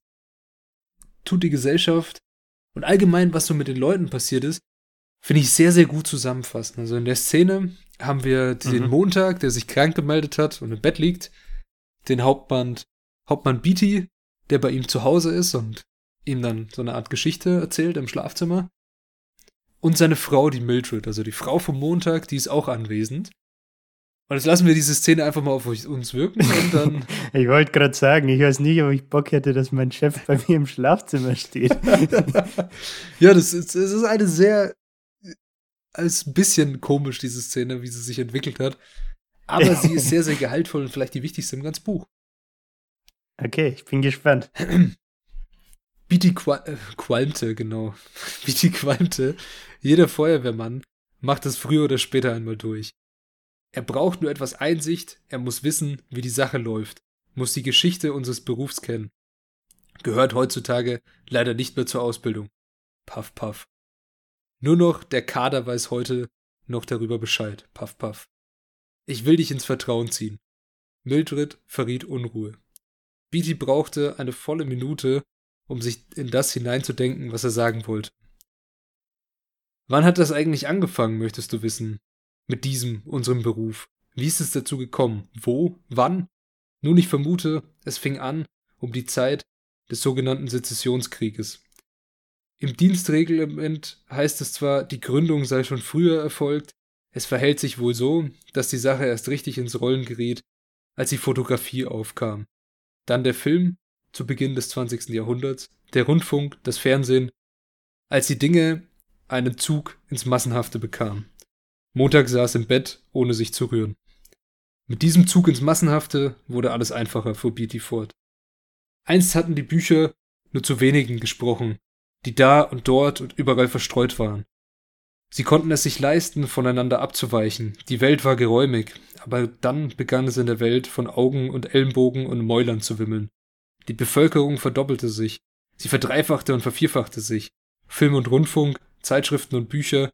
tut die Gesellschaft und allgemein, was so mit den Leuten passiert ist, finde ich sehr, sehr gut zusammenfassen. Also in der Szene haben wir den mhm. Montag, der sich krank gemeldet hat und im Bett liegt, den Hauptmann, Hauptmann Beatty, der bei ihm zu Hause ist und ihm dann so eine Art Geschichte erzählt im Schlafzimmer. Und seine Frau, die Mildred, also die Frau vom Montag, die ist auch anwesend. Und jetzt lassen wir diese Szene einfach mal auf uns wirken und dann. ich wollte gerade sagen, ich weiß nicht, ob ich Bock hätte, dass mein Chef bei mir im Schlafzimmer steht. ja, das ist, das ist eine sehr ist ein bisschen komisch, diese Szene, wie sie sich entwickelt hat. Aber sie ist sehr, sehr gehaltvoll und vielleicht die wichtigste im ganzen Buch. Okay, ich bin gespannt. Beatty Qua äh, qualmte, genau. Beatty qualmte. Jeder Feuerwehrmann macht es früher oder später einmal durch. Er braucht nur etwas Einsicht, er muss wissen, wie die Sache läuft, muss die Geschichte unseres Berufs kennen. Gehört heutzutage leider nicht mehr zur Ausbildung. Puff, puff. Nur noch der Kader weiß heute noch darüber Bescheid. Paff, paff. Ich will dich ins Vertrauen ziehen. Mildred verriet Unruhe. Beatty brauchte eine volle Minute, um sich in das hineinzudenken, was er sagen wollte. Wann hat das eigentlich angefangen, möchtest du wissen? Mit diesem, unserem Beruf. Wie ist es dazu gekommen? Wo? Wann? Nun, ich vermute, es fing an um die Zeit des sogenannten Sezessionskrieges. Im Dienstreglement heißt es zwar, die Gründung sei schon früher erfolgt, es verhält sich wohl so, dass die Sache erst richtig ins Rollen geriet, als die Fotografie aufkam. Dann der Film zu Beginn des 20. Jahrhunderts, der Rundfunk, das Fernsehen, als die Dinge einen Zug ins Massenhafte bekamen. Montag saß im Bett, ohne sich zu rühren. Mit diesem Zug ins Massenhafte wurde alles einfacher, fuhr Beatty fort. Einst hatten die Bücher nur zu wenigen gesprochen, die da und dort und überall verstreut waren. Sie konnten es sich leisten, voneinander abzuweichen. Die Welt war geräumig, aber dann begann es in der Welt von Augen und Ellenbogen und Mäulern zu wimmeln. Die Bevölkerung verdoppelte sich, sie verdreifachte und vervierfachte sich. Film und Rundfunk, Zeitschriften und Bücher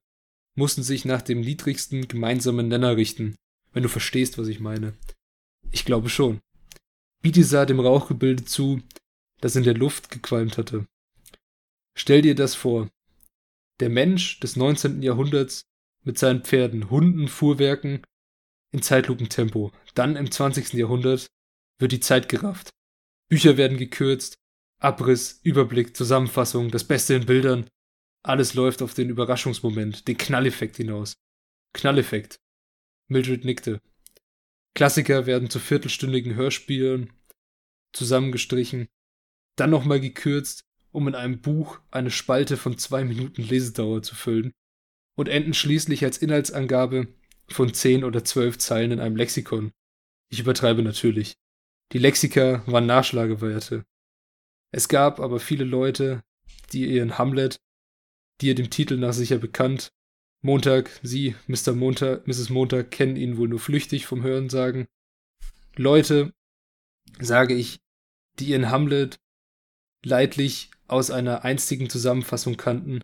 mussten sich nach dem niedrigsten gemeinsamen Nenner richten, wenn du verstehst, was ich meine. Ich glaube schon. Beatty sah dem Rauchgebilde zu, das in der Luft gequalmt hatte. Stell dir das vor. Der Mensch des 19. Jahrhunderts mit seinen Pferden, Hunden, Fuhrwerken in Zeitlupentempo. Dann im 20. Jahrhundert wird die Zeit gerafft. Bücher werden gekürzt, Abriss, Überblick, Zusammenfassung, das Beste in Bildern. Alles läuft auf den Überraschungsmoment, den Knalleffekt hinaus. Knalleffekt. Mildred nickte. Klassiker werden zu viertelstündigen Hörspielen zusammengestrichen, dann nochmal gekürzt, um in einem Buch eine Spalte von zwei Minuten Lesedauer zu füllen und enden schließlich als Inhaltsangabe von zehn oder zwölf Zeilen in einem Lexikon. Ich übertreibe natürlich. Die Lexika waren Nachschlagewerte. Es gab aber viele Leute, die ihren Hamlet, die ihr dem Titel nach sicher bekannt, Montag, Sie, Mr. Montag, Mrs. Montag, kennen ihn wohl nur flüchtig vom Hörensagen. Leute, sage ich, die ihren Hamlet leidlich aus einer einstigen Zusammenfassung kannten,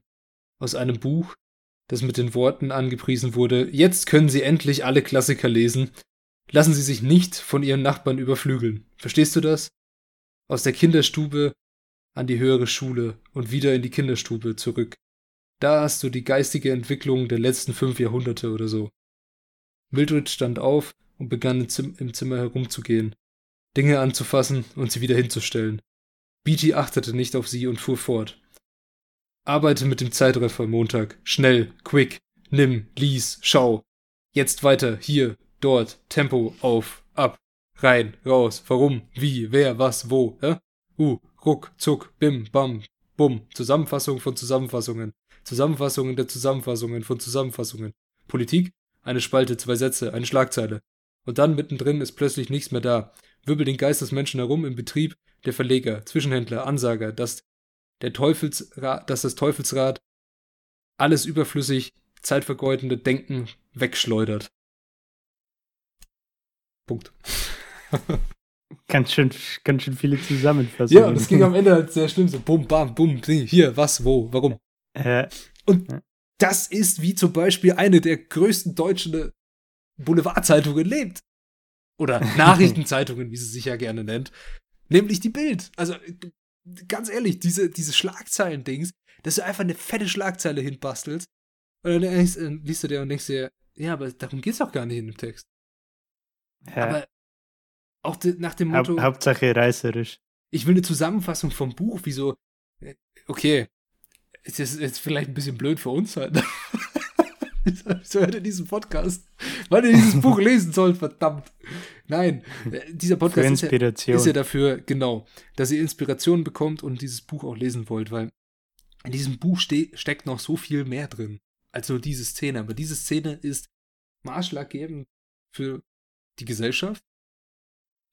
aus einem Buch, das mit den Worten angepriesen wurde, jetzt können Sie endlich alle Klassiker lesen, lassen Sie sich nicht von Ihren Nachbarn überflügeln. Verstehst du das? Aus der Kinderstube an die höhere Schule und wieder in die Kinderstube zurück. Da hast du die geistige Entwicklung der letzten fünf Jahrhunderte oder so. Mildred stand auf und begann im Zimmer herumzugehen, Dinge anzufassen und sie wieder hinzustellen. Beatty achtete nicht auf sie und fuhr fort. Arbeite mit dem Zeitreffer Montag. Schnell, quick, nimm, lies, schau. Jetzt weiter, hier, dort, Tempo, auf, ab, rein, raus, warum, wie, wer, was, wo, hä? Uh, ruck, zuck, bim, bam, bumm. Zusammenfassung von Zusammenfassungen. Zusammenfassungen der Zusammenfassungen von Zusammenfassungen. Politik? Eine Spalte, zwei Sätze, eine Schlagzeile. Und dann mittendrin ist plötzlich nichts mehr da. Wirbel den Geist des Menschen herum im Betrieb, der Verleger, Zwischenhändler, Ansager, das der Teufelsrad, dass das Teufelsrad alles überflüssig, zeitvergeudende Denken wegschleudert. Punkt. ganz schön, ganz schön viele Zusammenfassungen. Ja, und es ging am Ende halt sehr schlimm, so bum, bam, bum, hier, was, wo, warum. Äh, und das ist wie zum Beispiel eine der größten deutschen Boulevardzeitungen lebt. Oder Nachrichtenzeitungen, wie sie sich ja gerne nennt. Nämlich die Bild. Also, ganz ehrlich, diese, diese Schlagzeilen-Dings, dass du einfach eine fette Schlagzeile hinbastelst. Und dann denkst, äh, liest du dir und denkst dir, ja, aber darum geht's auch gar nicht in dem Text. Ja. Aber auch de, nach dem Motto. Haupt, Hauptsache reißerisch. Ich will eine Zusammenfassung vom Buch, wieso. Äh, okay, ist jetzt, jetzt vielleicht ein bisschen blöd für uns halt. so hört ihr diesen Podcast, weil ihr dieses Buch lesen sollt, verdammt. Nein, äh, dieser Podcast ist ja, ist ja, dafür, genau, dass ihr Inspiration bekommt und dieses Buch auch lesen wollt, weil in diesem Buch ste steckt noch so viel mehr drin als nur diese Szene. Aber diese Szene ist maßschlaggebend für die Gesellschaft,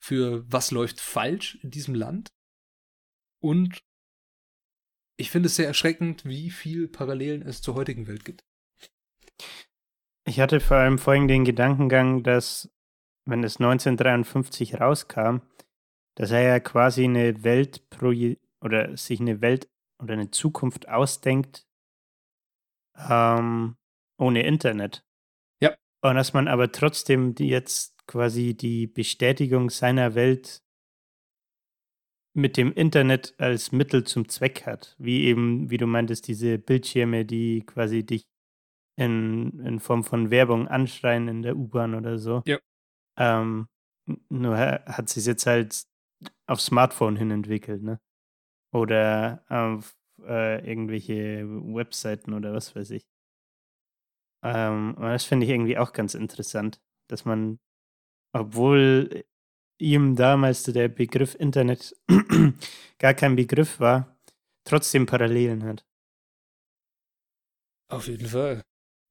für was läuft falsch in diesem Land und ich finde es sehr erschreckend, wie viel Parallelen es zur heutigen Welt gibt. Ich hatte vor allem vorhin den Gedankengang, dass, wenn es 1953 rauskam, dass er ja quasi eine Welt oder sich eine Welt oder eine Zukunft ausdenkt ähm, ohne Internet. Ja. Und dass man aber trotzdem die jetzt quasi die Bestätigung seiner Welt mit dem Internet als Mittel zum Zweck hat. Wie eben, wie du meintest, diese Bildschirme, die quasi dich in, in Form von Werbung anschreien in der U-Bahn oder so. Ja. Ähm, nur hat sich jetzt halt auf Smartphone hin entwickelt, ne? Oder auf äh, irgendwelche Webseiten oder was weiß ich. Ähm, das finde ich irgendwie auch ganz interessant, dass man, obwohl ihm damals der Begriff Internet gar kein Begriff war, trotzdem Parallelen hat. Auf jeden Fall.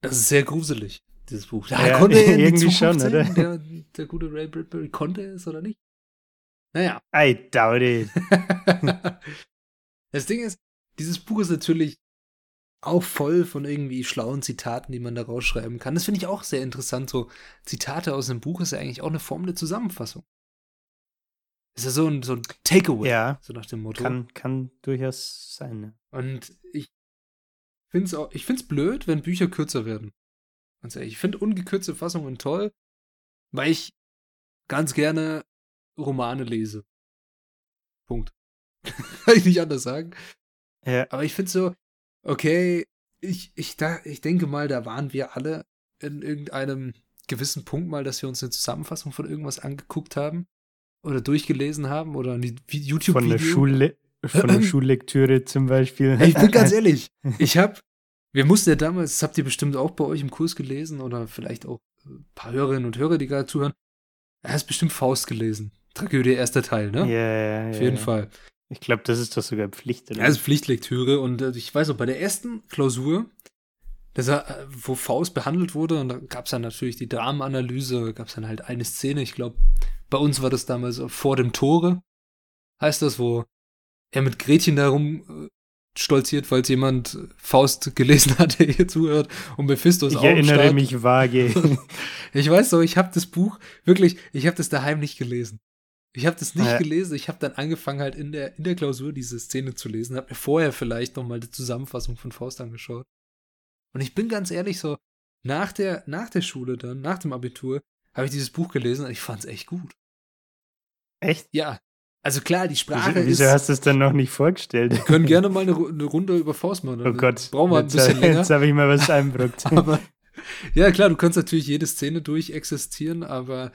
Das ist sehr gruselig, dieses Buch. Da ja, konnte er irgendwie schon, sehen, oder? Der, der, gute Ray Bradbury konnte es oder nicht? Naja. I doubt it. das Ding ist, dieses Buch ist natürlich auch voll von irgendwie schlauen Zitaten, die man da rausschreiben kann. Das finde ich auch sehr interessant. So Zitate aus einem Buch ist ja eigentlich auch eine Form der Zusammenfassung. Ist ja so ein, so ein Takeaway. Ja. So nach dem Motto. Kann, kann durchaus sein. Ne? Und ich finde es auch, ich finde es blöd, wenn Bücher kürzer werden. Ganz ehrlich. Ich finde ungekürzte Fassungen toll, weil ich ganz gerne Romane lese. Punkt. Kann ich nicht anders sagen. Ja. Aber ich finde so, okay, ich, ich, da, ich denke mal, da waren wir alle in irgendeinem gewissen Punkt mal, dass wir uns eine Zusammenfassung von irgendwas angeguckt haben oder durchgelesen haben oder ein YouTube-Video. Von der Schule. Von der Schullektüre zum Beispiel. Ich bin ganz ehrlich, ich habe, wir mussten ja damals, das habt ihr bestimmt auch bei euch im Kurs gelesen oder vielleicht auch ein paar Hörerinnen und Hörer, die gerade zuhören. Er hat bestimmt Faust gelesen. Tragödie erster Teil, ne? Ja, ja, ja. Auf jeden ja. Fall. Ich glaube, das ist doch sogar Pflicht. Oder? Ja, das ist Pflichtlektüre und äh, ich weiß auch, bei der ersten Klausur, das, äh, wo Faust behandelt wurde, und da gab es dann natürlich die Dramenanalyse, gab es dann halt eine Szene, ich glaube, bei uns war das damals vor dem Tore, heißt das, wo er mit Gretchen darum äh, stolziert, falls jemand Faust gelesen hat, der hier zuhört und Mephisto ist Ich auch am erinnere mich vage. Ich weiß so, ich habe das Buch wirklich, ich habe das daheim nicht gelesen. Ich habe das nicht Ja. gelesen. Ich habe dann angefangen halt in der in der Klausur diese Szene zu lesen, habe mir vorher vielleicht noch mal die Zusammenfassung von Faust angeschaut. Und ich bin ganz ehrlich so nach der nach der Schule dann, nach dem Abitur, habe ich dieses Buch gelesen und ich fand's echt gut. Echt? Ja. Also klar, die Sprache Wieso, wieso ist hast du es dann noch nicht vorgestellt? wir können gerne mal eine, eine Runde über Faust machen. Oh Gott. Brauchen wir ein jetzt, bisschen länger. Jetzt habe ich mal was einbrockt. Aber ja, klar, du kannst natürlich jede Szene durchexistieren, aber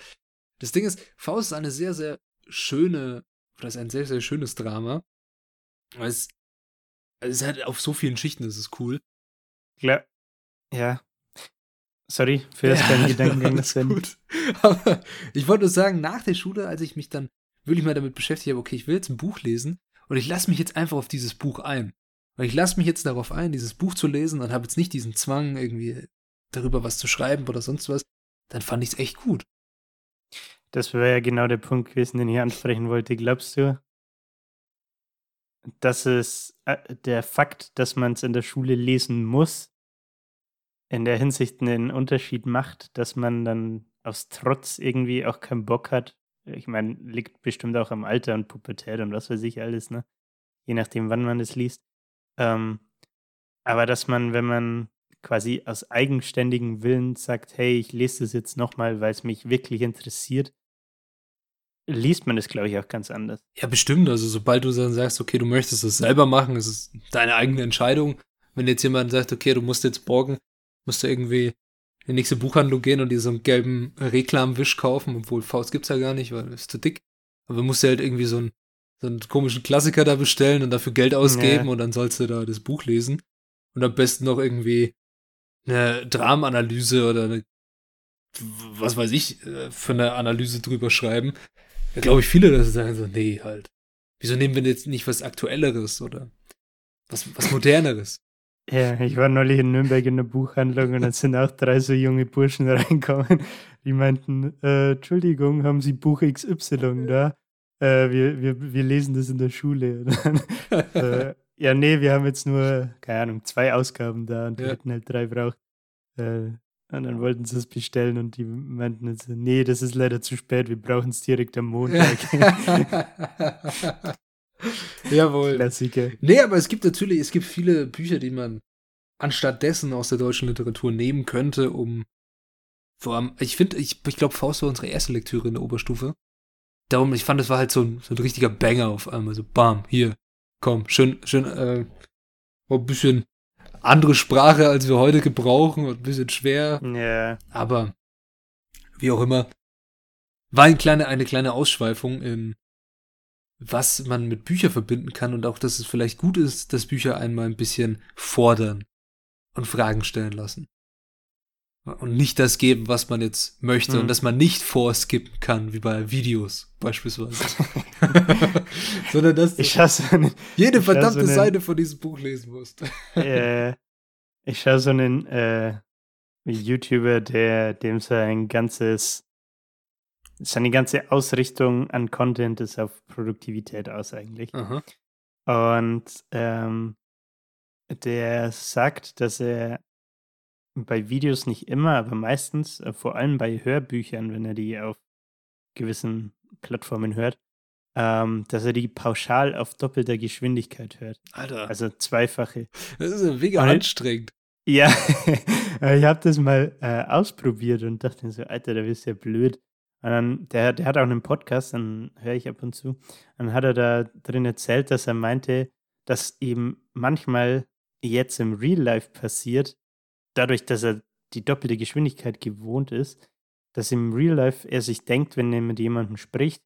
das Ding ist, Faust ist eine sehr, sehr schöne, oder ist ein sehr, sehr schönes Drama. Weil es, also es ist halt auf so vielen Schichten, das ist cool. Klar. Ja. Sorry für das kleine Gedankengang. alles gut. Aber ich wollte nur sagen, nach der Schule, als ich mich dann wirklich mal damit beschäftigt habe, okay, ich will jetzt ein Buch lesen und ich lasse mich jetzt einfach auf dieses Buch ein. Und ich lasse mich jetzt darauf ein, dieses Buch zu lesen und habe jetzt nicht diesen Zwang, irgendwie darüber was zu schreiben oder sonst was, dann fand ich es echt gut. Das wäre ja genau der Punkt gewesen, den ich ansprechen wollte. Glaubst du, dass es äh, der Fakt, dass man es in der Schule lesen muss, in der Hinsicht einen Unterschied macht, dass man dann aus Trotz irgendwie auch keinen Bock hat? Ich meine, liegt bestimmt auch am Alter und Pubertät und was weiß ich alles, ne? Je nachdem, wann man es liest. Ähm, aber dass man, wenn man quasi aus eigenständigem Willen sagt, hey, ich lese das jetzt nochmal, weil es mich wirklich interessiert, liest man das, glaube ich, auch ganz anders. Ja, bestimmt. Also, sobald du dann sagst, okay, du möchtest es selber machen, ist es deine eigene Entscheidung. Wenn jetzt jemand sagt, okay, du musst jetzt morgen, musst du irgendwie in die nächste Buchhandlung gehen und dir so einen gelben Reklamwisch kaufen, obwohl Faust gibt's ja gar nicht, weil ist zu dick. Aber musst du halt irgendwie so einen, so einen komischen Klassiker da bestellen und dafür Geld ausgeben Ja. und dann sollst du da das Buch lesen. Und am besten noch irgendwie eine Dramenanalyse oder eine, was weiß ich, äh, für eine Analyse drüber schreiben. Da glaube ich viele, dass sie sagen so, nee, halt. Wieso nehmen wir jetzt nicht was Aktuelleres oder was, was Moderneres? Ja, ich war neulich in Nürnberg in der Buchhandlung und dann sind auch drei so junge Burschen reingekommen, die meinten, äh, Entschuldigung, haben Sie Buch XY da? Äh, wir, wir, wir lesen das in der Schule. Dann, äh, ja, nee, wir haben jetzt nur, keine Ahnung, zwei Ausgaben da und wir Ja. hätten halt drei braucht. Äh, und dann wollten sie es bestellen und die meinten jetzt, nee, das ist leider zu spät, wir brauchen es direkt am Montag. Jawohl. Klassiker. Nee, aber es gibt natürlich, es gibt viele Bücher, die man anstatt dessen aus der deutschen Literatur nehmen könnte, um vor allem, ich finde, ich, ich glaube, Faust war unsere erste Lektüre in der Oberstufe. Darum, ich fand, es war halt so ein, so ein richtiger Banger auf einmal. So, bam, hier, komm, schön, schön, äh, ein bisschen andere Sprache, als wir heute gebrauchen und ein bisschen schwer. Ja, Aber wie auch immer, war eine kleine, eine kleine Ausschweifung in was man mit Büchern verbinden kann und auch, dass es vielleicht gut ist, dass Bücher einmal ein bisschen fordern und Fragen stellen lassen. Und nicht das geben, was man jetzt möchte Mhm. und dass man nicht vorskippen kann, wie bei Videos beispielsweise. Sondern dass du ich einen, jede ich verdammte einen- Seite von diesem Buch lesen musst. äh, ich schaue so einen äh, YouTuber, der dem sein ganzes, seine ganze Ausrichtung an Content ist auf Produktivität aus eigentlich. Aha. Und ähm, der sagt, dass er bei Videos nicht immer, aber meistens, äh, vor allem bei Hörbüchern, wenn er die auf gewissen Plattformen hört, ähm, dass er die pauschal auf doppelter Geschwindigkeit hört. Alter, Also zweifache. das ist ja mega Und- anstrengend. Ja, ich habe das mal äh, ausprobiert und dachte mir so, Alter, da bist du ja blöd. Und dann, der, der hat auch einen Podcast, dann höre ich ab und zu. Dann hat er da drin erzählt, dass er meinte, dass eben manchmal jetzt im Real Life passiert, dadurch, dass er die doppelte Geschwindigkeit gewohnt ist, dass im Real Life er sich denkt, wenn er mit jemandem spricht,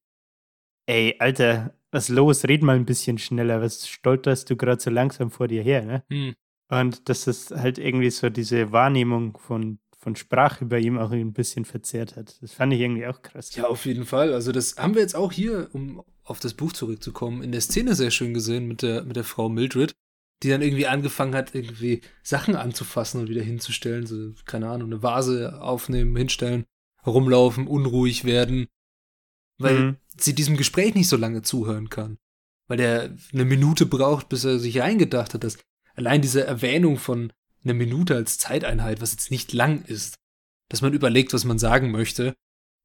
ey, Alter, was los? Red mal ein bisschen schneller, was stolperst du gerade so langsam vor dir her, ne? Hm. Und dass es halt irgendwie so diese Wahrnehmung von, von Sprache bei ihm auch ein bisschen verzerrt hat. Das fand ich irgendwie auch krass. Ja, auf jeden Fall. Also das haben wir jetzt auch hier, um auf das Buch zurückzukommen, in der Szene sehr schön gesehen mit der, mit der Frau Mildred, die dann irgendwie angefangen hat, irgendwie Sachen anzufassen und wieder hinzustellen. So, keine Ahnung, eine Vase aufnehmen, hinstellen, rumlaufen, unruhig werden, weil Mhm. sie diesem Gespräch nicht so lange zuhören kann. weil der eine Minute braucht, bis er sich reingedacht hat. Dass allein diese Erwähnung von einer Minute als Zeiteinheit, was jetzt nicht lang ist, dass man überlegt, was man sagen möchte,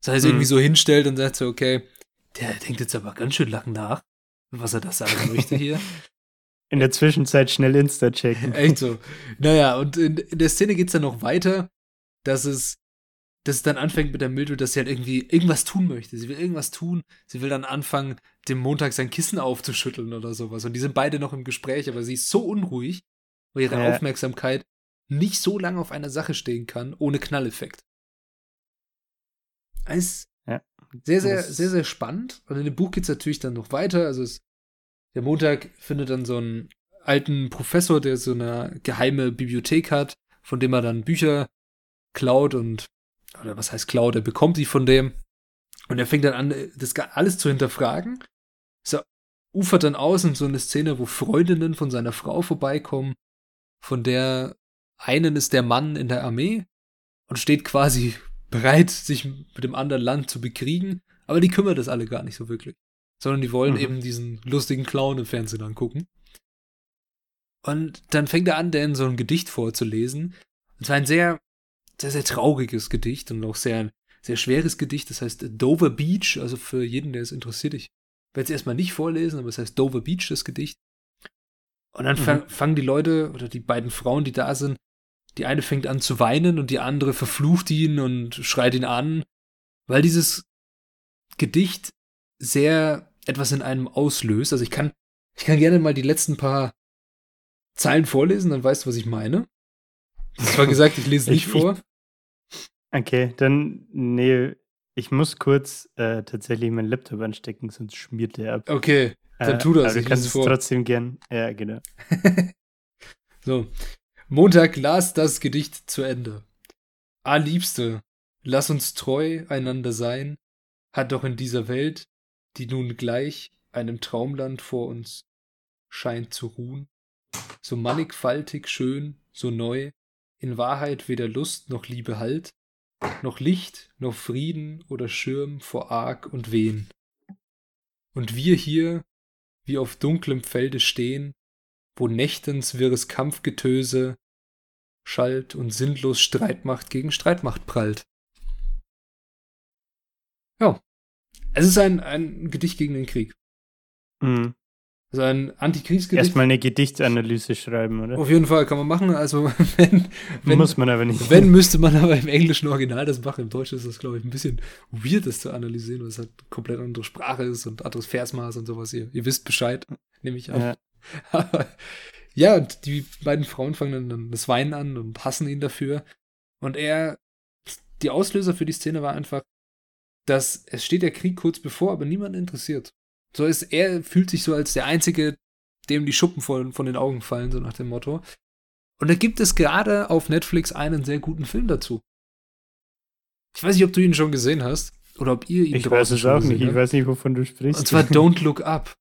das heißt, mhm. irgendwie so hinstellt und sagt so, okay, der denkt jetzt aber ganz schön lang nach, was er da sagen möchte hier. In der Zwischenzeit schnell Insta checken. Echt so. Naja, und in, in der Szene geht es dann noch weiter, dass es, dass es dann anfängt mit der Mildred, dass sie halt irgendwie irgendwas tun möchte. Sie will irgendwas tun. Sie will dann anfangen, dem Montag sein Kissen aufzuschütteln oder sowas. Und die sind beide noch im Gespräch, aber sie ist so unruhig, weil ihre ja. Aufmerksamkeit nicht so lange auf einer Sache stehen kann, ohne Knalleffekt. Es ja. sehr, sehr, sehr, sehr spannend. Und in dem Buch geht es natürlich dann noch weiter. Also es, der Montag findet dann so einen alten Professor, der so eine geheime Bibliothek hat, von dem er dann Bücher klaut und, oder was heißt klaut, er bekommt die von dem. Und er fängt dann an, das alles zu hinterfragen. So ufert dann aus in so eine Szene, wo Freundinnen von seiner Frau vorbeikommen, von der einen ist der Mann in der Armee und steht quasi bereit, sich mit dem anderen Land zu bekriegen, aber die kümmert das alle gar nicht so wirklich. Sondern die wollen mhm. eben diesen lustigen Clown im Fernsehen angucken. Und dann fängt er an, denen so ein Gedicht vorzulesen. Und zwar ein sehr, sehr, sehr trauriges Gedicht und auch sehr, sehr schweres Gedicht. Das heißt Dover Beach, also für jeden, der es interessiert. Ich werde es erstmal nicht vorlesen, aber es heißt Dover Beach, das Gedicht. Und dann mhm. fangen die Leute oder die beiden Frauen, die da sind, die eine fängt an zu weinen und die andere verflucht ihn und schreit ihn an, weil dieses Gedicht sehr etwas in einem auslöst. Also ich kann, ich kann gerne mal die letzten paar Zeilen vorlesen, dann weißt du, was ich meine. Das war gesagt, ich lese nicht ich, vor. okay, dann, nee, ich muss kurz äh, tatsächlich meinen Laptop anstecken, sonst schmiert der ab. Okay, dann äh, tu das. Aber du kannst es vor. trotzdem gern. Ja, genau. so, Montag las das Gedicht zu Ende. Ah, Liebste, lass uns treu einander sein, hat doch in dieser Welt, die nun gleich einem Traumland vor uns scheint zu ruhen, so mannigfaltig schön, so neu, in Wahrheit weder Lust noch Liebe halt, noch Licht, noch Frieden oder Schirm vor Arg und Wehen. Und wir hier, wie auf dunklem Felde stehen, wo nächtens wirres Kampfgetöse schallt und sinnlos Streitmacht gegen Streitmacht prallt. Ja. Es ist ein, ein Gedicht gegen den Krieg. Mhm. Also ein Antikriegsgedicht. Erstmal eine Gedichtanalyse schreiben, oder? Auf jeden Fall kann man machen. Also wenn, wenn muss man aber nicht. Wenn müsste man aber im englischen Original das machen. Im Deutschen ist das, glaube ich, ein bisschen weird, das zu analysieren, weil es halt komplett andere Sprache ist und anderes Versmaß und sowas. Ihr, ihr wisst Bescheid, nehme ich an. Ja. Aber ja, und die beiden Frauen fangen dann das Weinen an und hassen ihn dafür. Und er, die Auslöser für die Szene war einfach, dass es steht der Krieg kurz bevor, aber niemand interessiert. So ist er fühlt sich so als der einzige, dem die Schuppen von, von den Augen fallen, so nach dem Motto. Und da gibt es gerade auf Netflix einen sehr guten Film dazu. Ich weiß nicht, ob du ihn schon gesehen hast oder ob ihr ihn Ich weiß es auch nicht. Ich weiß nicht, wovon du sprichst. Und zwar Don't Look Up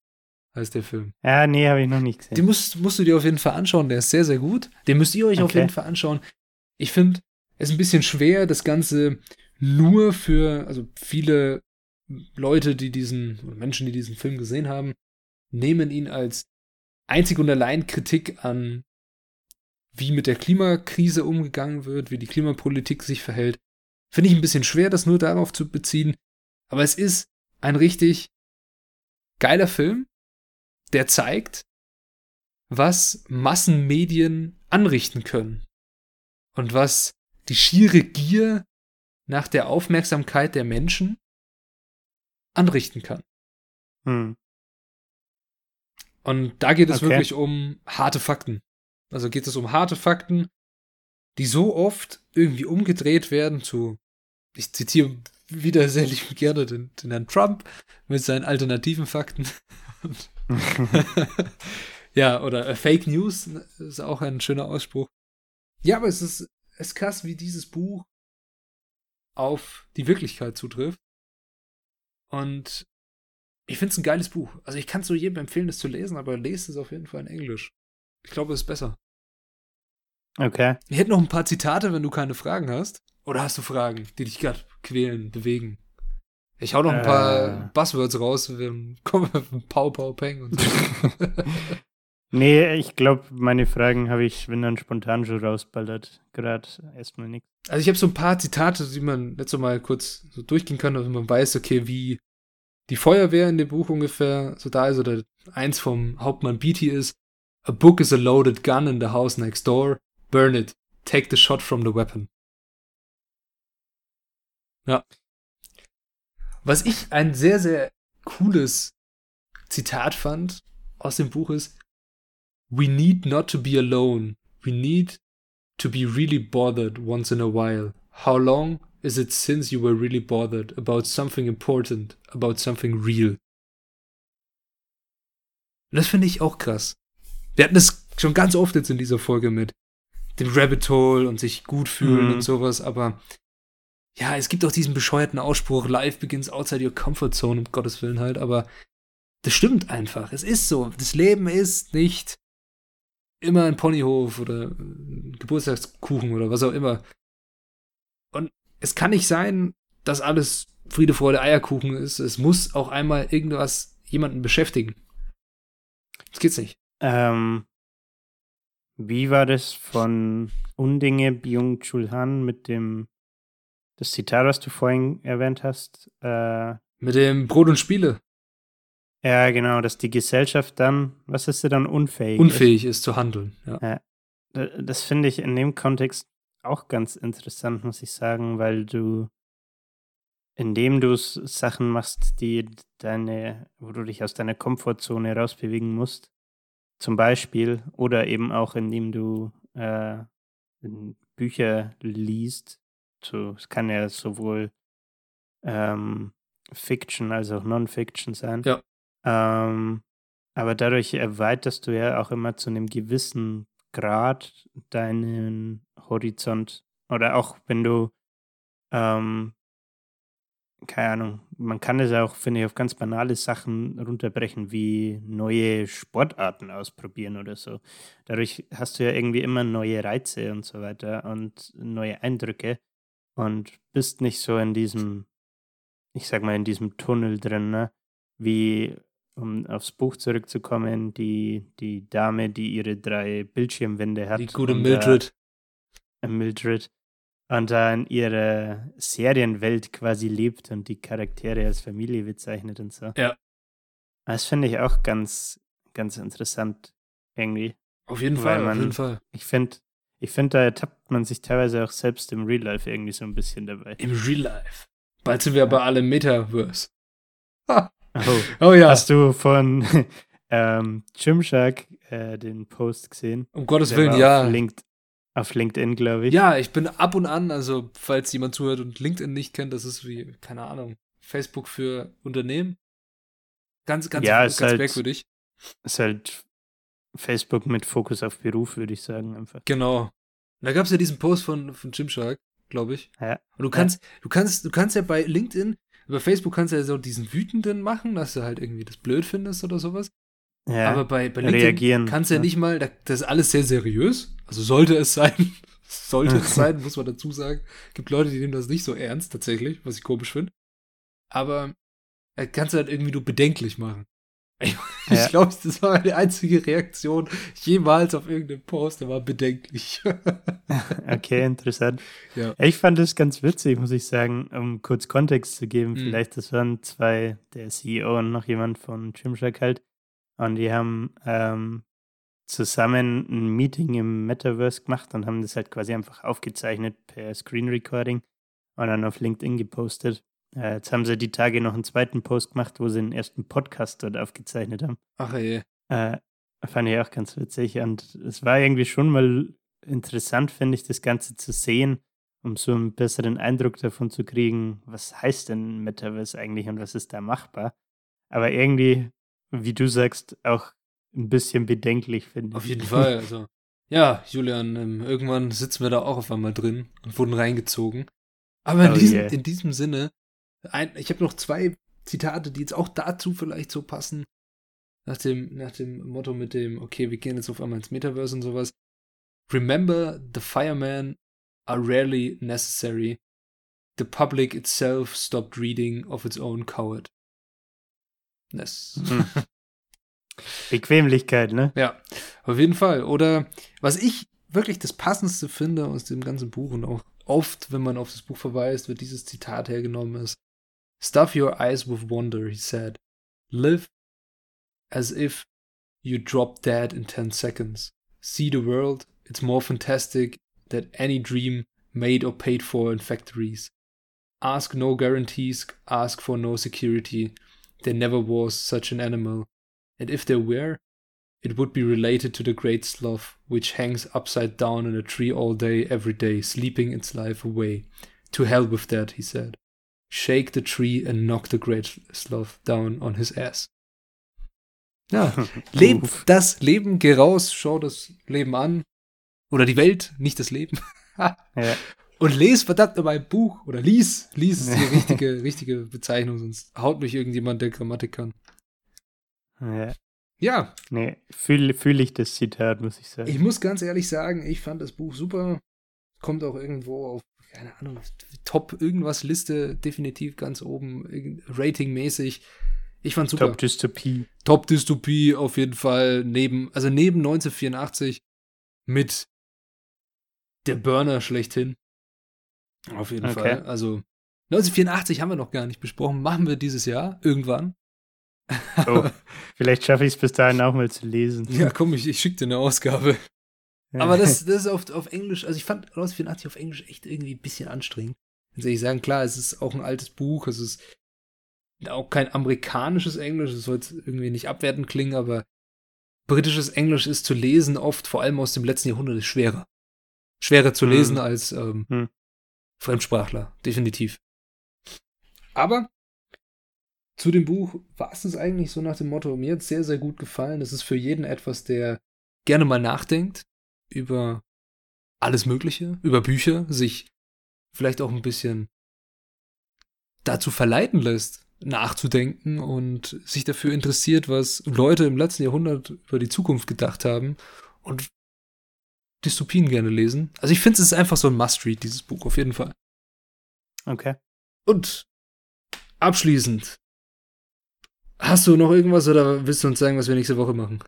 heißt der Film. Ja, nee, habe ich noch nicht gesehen. Den musst, musst du dir auf jeden Fall anschauen. Der ist sehr, sehr gut. Den müsst ihr euch okay. auf jeden Fall anschauen. Ich finde, es ist ein bisschen schwer, das Ganze nur für, also viele Leute, die diesen, oder Menschen, die diesen Film gesehen haben, nehmen ihn als einzig und allein Kritik an, wie mit der Klimakrise umgegangen wird, wie die Klimapolitik sich verhält. Finde ich ein bisschen schwer, das nur darauf zu beziehen. Aber es ist ein richtig geiler Film, der zeigt, was Massenmedien anrichten können. Und was die schiere Gier nach der Aufmerksamkeit der Menschen anrichten kann. Hm. Und da geht es okay. wirklich um harte Fakten. Also geht es um harte Fakten, die so oft irgendwie umgedreht werden zu, ich zitiere wieder sehr lieb gerne den, den Herrn Trump mit seinen alternativen Fakten. ja, oder äh, Fake News ist auch ein schöner Ausspruch. Ja, aber es ist, es ist krass, wie dieses Buch auf die Wirklichkeit zutrifft. Und ich finde es ein geiles Buch. Also ich kann es so jedem empfehlen, es zu lesen, aber lest es auf jeden Fall in Englisch. Ich glaube, es ist besser. Okay. Ich hätte noch ein paar Zitate, wenn du keine Fragen hast. Oder hast du Fragen, die dich gerade quälen, bewegen? Ich hau noch ein paar äh, Buzzwords raus. Wir kommen mit Pau Pau Peng und so. nee, ich glaube, meine Fragen habe ich, wenn dann spontan schon rausballert. Gerade erstmal nichts. Also ich habe so ein paar Zitate, die man letztes Mal kurz so durchgehen kann, damit man weiß, okay, wie die Feuerwehr in dem Buch ungefähr so da ist oder eins vom Hauptmann Beatty ist. A book is a loaded gun in the house next door. Burn it. Take the shot from the weapon. Ja. Was ich ein sehr, sehr cooles Zitat fand aus dem Buch ist, We need not to be alone. We need to be really bothered once in a while. How long is it since you were really bothered about something important, about something real? Und das finde ich auch krass. Wir hatten das schon ganz oft jetzt in dieser Folge mit dem Rabbit Hole und sich gut fühlen mhm. und sowas, aber ja, es gibt auch diesen bescheuerten Ausspruch, life begins outside your comfort zone, um Gottes Willen halt, aber das stimmt einfach. Es ist so. Das Leben ist nicht immer ein Ponyhof oder ein Geburtstagskuchen oder was auch immer. Und es kann nicht sein, dass alles Friede, Freude, Eierkuchen ist. Es muss auch einmal irgendwas jemanden beschäftigen. Das geht's nicht. Ähm, wie war das von Undinge Byung-Chul Han mit dem das Zitat, was du vorhin erwähnt hast? Äh, mit dem Brot und Spiele. Ja, genau, dass die Gesellschaft dann, was ist sie dann, unfähig Unfähig ist, ist zu handeln, ja. ja das finde ich in dem Kontext auch ganz interessant, muss ich sagen, weil du, indem du Sachen machst, die deine, wo du dich aus deiner Komfortzone rausbewegen musst, zum Beispiel, oder eben auch indem du äh, Bücher liest, so, es kann ja sowohl ähm, Fiction als auch Non-Fiction sein. Ja. Ähm, aber dadurch erweiterst du ja auch immer zu einem gewissen Grad deinen Horizont. Oder auch wenn du, ähm, keine Ahnung, man kann es auch, finde ich, auf ganz banale Sachen runterbrechen, wie neue Sportarten ausprobieren oder so. Dadurch hast du ja irgendwie immer neue Reize und so weiter und neue Eindrücke und bist nicht so in diesem, ich sag mal, in diesem Tunnel drin, ne? Wie um aufs Buch zurückzukommen, die, die Dame, die ihre drei Bildschirmwände hat. Die gute Mildred. Da, äh, Mildred. Und da in ihrer Serienwelt quasi lebt und die Charaktere als Familie bezeichnet und so. Ja. Das finde ich auch ganz, ganz interessant irgendwie. Auf jeden Fall, man, auf jeden Fall. Ich finde, ich finde, da ertappt man sich teilweise auch selbst im Real Life irgendwie so ein bisschen dabei. Im Real Life? Bald sind wir aber alle Metaverse. Oh, oh ja. Hast du von ähm, Gymshark äh, den Post gesehen? Um Gottes Der Willen, ja. Auf, Linked, auf LinkedIn, glaube ich. Ja, ich bin ab und an, also falls jemand zuhört und LinkedIn nicht kennt, das ist wie, keine Ahnung, Facebook für Unternehmen. Ganz, ganz, ja, ganz halt, merkwürdig. Ist halt Facebook mit Fokus auf Beruf, würde ich sagen, einfach. Genau. Da gab es ja diesen Post von, von Gymshark, glaube ich. Ja. Und du kannst, ja. du kannst, du kannst ja bei LinkedIn über Facebook kannst du ja so diesen Wütenden machen, dass du halt irgendwie das blöd findest oder sowas. Ja, Aber bei, bei LinkedIn reagieren, kannst du ja, ja nicht mal, das ist alles sehr seriös. Also sollte es sein. sollte es sein, muss man dazu sagen. Gibt Leute, die nehmen das nicht so ernst, tatsächlich, was ich komisch finde. Aber äh, kannst du halt irgendwie nur bedenklich machen. Ich, ja. glaube, das war meine einzige Reaktion jemals auf irgendeinen Post, der war bedenklich. okay, interessant. Ja. Ich fand das ganz witzig, muss ich sagen, um kurz Kontext zu geben. Mhm. Vielleicht, das waren zwei, der CEO und noch jemand von Gymshark halt. Und die haben ähm, zusammen ein Meeting im Metaverse gemacht und haben das halt quasi einfach aufgezeichnet per Screen Recording und dann auf LinkedIn gepostet. Ja, jetzt haben sie die Tage noch einen zweiten Post gemacht, wo sie den ersten Podcast dort aufgezeichnet haben. Ach je. Äh, fand ich auch ganz witzig. Und es war irgendwie schon mal interessant, finde ich, das Ganze zu sehen, um so einen besseren Eindruck davon zu kriegen, was heißt denn Metaverse eigentlich und was ist da machbar. Aber irgendwie, wie du sagst, auch ein bisschen bedenklich, finde ich. Auf jeden Fall. Also, ja, Julian, ähm, irgendwann sitzen wir da auch auf einmal drin und wurden reingezogen. Aber in, oh diesem, yeah. in diesem Sinne ein, ich habe noch zwei Zitate, die jetzt auch dazu vielleicht so passen. Nach dem, nach dem Motto mit dem, okay, wir gehen jetzt auf einmal ins Metaverse und sowas. Remember, the firemen are rarely necessary. the public itself stopped reading of its own coward. Das. Hm. Bequemlichkeit, ne? Ja, auf jeden Fall. Oder was ich wirklich das Passendste finde aus dem ganzen Buch und auch oft, wenn man auf das Buch verweist, wird dieses Zitat hergenommen ist. Stuff your eyes with wonder, he said. Live as if you drop dead in 10 seconds. See the world, it's more fantastic than any dream made or paid for in factories. Ask no guarantees, ask for no security. There never was such an animal. And if there were, it would be related to the great sloth, which hangs upside down in a tree all day, every day, sleeping its life away. To hell with that, he said. Shake the tree and knock the great sloth down on his ass. Ja, leb das Leben, geh raus, schau das Leben an. Oder die Welt, nicht das Leben. ja. Und les verdammt nochmal ein Buch. Oder lies, lies ist die richtige, richtige Bezeichnung, sonst haut mich irgendjemand, der Grammatik kann. Ja. Ja. Nee, fühle fühl ich das Zitat, muss ich sagen. Ich muss ganz ehrlich sagen, ich fand das Buch super. Kommt auch irgendwo auf, keine Ahnung, Top irgendwas Liste, definitiv ganz oben, ratingmäßig. Ich fand super. Top Dystopie. Top Dystopie auf jeden Fall neben, also neben 1984 mit der Burner schlechthin. Auf jeden okay. Fall. Also 1984 haben wir noch gar nicht besprochen. Machen wir dieses Jahr irgendwann. Oh, vielleicht schaffe ich es bis dahin auch mal zu lesen. Ja, komm, ich, ich schicke dir eine Ausgabe. Aber das, das ist auf, auf Englisch, also ich fand 1984 auf Englisch echt irgendwie ein bisschen anstrengend. Wenn ich sagen, klar, es ist auch ein altes Buch, es ist auch kein amerikanisches Englisch, es soll jetzt irgendwie nicht abwertend klingen, aber britisches Englisch ist zu lesen oft, vor allem aus dem letzten Jahrhundert, ist schwerer. Schwerer zu lesen hm. als ähm, hm. Fremdsprachler, definitiv. Aber zu dem Buch war es eigentlich so nach dem Motto, mir hat es sehr, sehr gut gefallen. Es ist für jeden etwas, der gerne mal nachdenkt über alles Mögliche, über Bücher, sich vielleicht auch ein bisschen dazu verleiten lässt, nachzudenken und sich dafür interessiert, was Leute im letzten Jahrhundert über die Zukunft gedacht haben und Dystopien gerne lesen. Also ich finde, es ist einfach so ein Must-Read, dieses Buch, auf jeden Fall. Okay. Und abschließend, hast du noch irgendwas oder willst du uns sagen, was wir nächste Woche machen?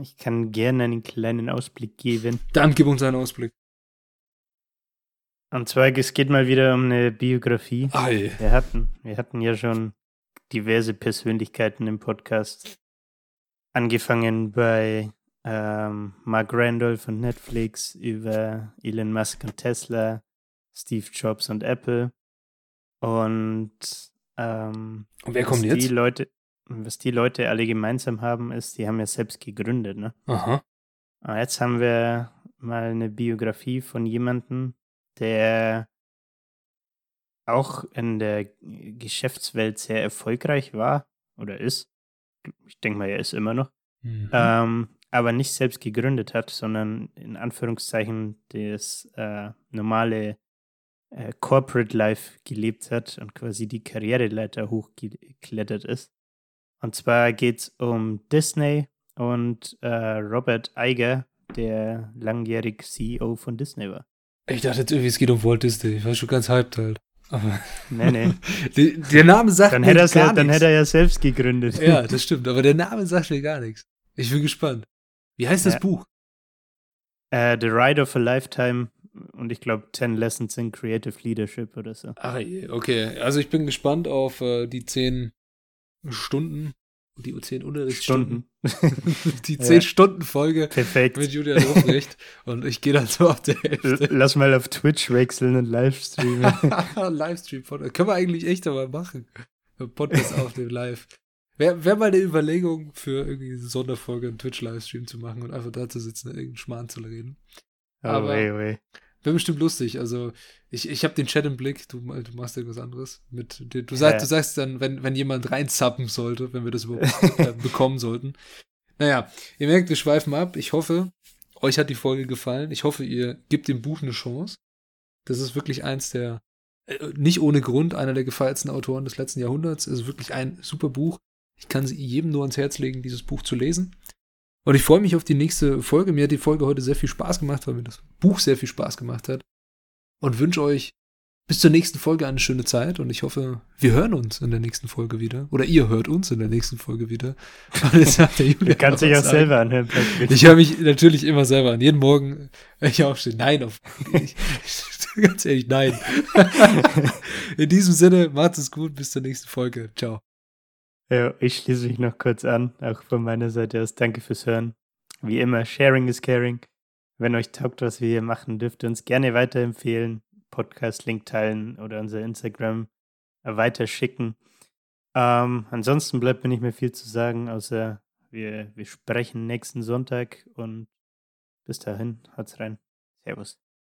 Ich kann gerne einen kleinen Ausblick geben. Dann gib uns einen Ausblick. Und zwar, es geht mal wieder um eine Biografie. Ei. Wir hatten, wir hatten ja schon diverse Persönlichkeiten im Podcast. Angefangen bei ähm, Mark Randolph von Netflix, über Elon Musk und Tesla, Steve Jobs und Apple. Und, ähm, und wer kommt jetzt? Die Leute, was die Leute alle gemeinsam haben, ist, die haben ja selbst gegründet, ne? Aha. Und jetzt haben wir mal eine Biografie von jemandem, der auch in der Geschäftswelt sehr erfolgreich war oder ist. Ich denke mal, er ist immer noch. Mhm. Ähm, aber nicht selbst gegründet hat, sondern in Anführungszeichen das äh, normale äh, Corporate Life gelebt hat und quasi die Karriereleiter hochgeklettert ist. Und zwar geht es um Disney und äh, Robert Iger, der langjährig CEO von Disney war. Ich dachte jetzt irgendwie, es geht um Walt Disney. Ich war schon ganz hyped halt. Aber nee, nee. der Name sagt dann mir hätte gar ja, Dann hätte er ja selbst gegründet. Ja, das stimmt. Aber der Name sagt mir gar nichts. Ich bin gespannt. Wie heißt ja. das Buch? Uh, The Ride of a Lifetime und ich glaube 10 Lessons in Creative Leadership oder so. Ach, okay. Also ich bin gespannt auf äh, die 10 Stunden, die 10 Unterrichtsstunden. die 10 ja. Stunden Folge Perfekt. mit Julian Lobrecht und ich gehe dann so auf der Hälfte. Lass mal auf Twitch wechseln und Livestreamen. Livestream, können wir eigentlich echt aber machen. Podcast auf dem Live. Wäre wär mal eine Überlegung für irgendwie eine Sonderfolge, einen Twitch-Livestream zu machen und einfach da zu sitzen und irgendeinen Schmarrn zu reden. Oh, Aber wei, wei. Wäre bestimmt lustig. Also ich, ich habe den Chat im Blick, du, du machst irgendwas anderes. Mit, du, sagst, ja. du sagst dann, wenn, wenn jemand reinzappen sollte, wenn wir das überhaupt äh, bekommen sollten. Naja, ihr merkt, wir schweifen ab. Ich hoffe, euch hat die Folge gefallen. Ich hoffe, ihr gebt dem Buch eine Chance. Das ist wirklich eins der, äh, nicht ohne Grund, einer der gefeiertsten Autoren des letzten Jahrhunderts. Es ist wirklich ein super Buch. Ich kann sie jedem nur ans Herz legen, dieses Buch zu lesen. Und ich freue mich auf die nächste Folge. Mir hat die Folge heute sehr viel Spaß gemacht, weil mir das Buch sehr viel Spaß gemacht hat. Und wünsche euch bis zur nächsten Folge eine schöne Zeit und ich hoffe, wir hören uns in der nächsten Folge wieder. Oder ihr hört uns in der nächsten Folge wieder. Und jetzt sagt der Julian Kannst dich auch sagen. selber anhören. Ich höre mich natürlich immer selber an. Jeden Morgen, wenn ich aufstehe. Nein, auf, ich, ganz ehrlich, nein. in diesem Sinne, macht es gut, bis zur nächsten Folge. Ciao. Ja, ich schließe mich noch kurz an, auch von meiner Seite aus. Danke fürs Hören. Wie immer, Sharing is Caring. Wenn euch taugt, was wir hier machen, dürft ihr uns gerne weiterempfehlen. Podcast-Link teilen oder unser Instagram weiterschicken. Ähm, ansonsten bleibt mir nicht mehr viel zu sagen, außer wir, wir sprechen nächsten Sonntag und bis dahin, haut's rein. Servus.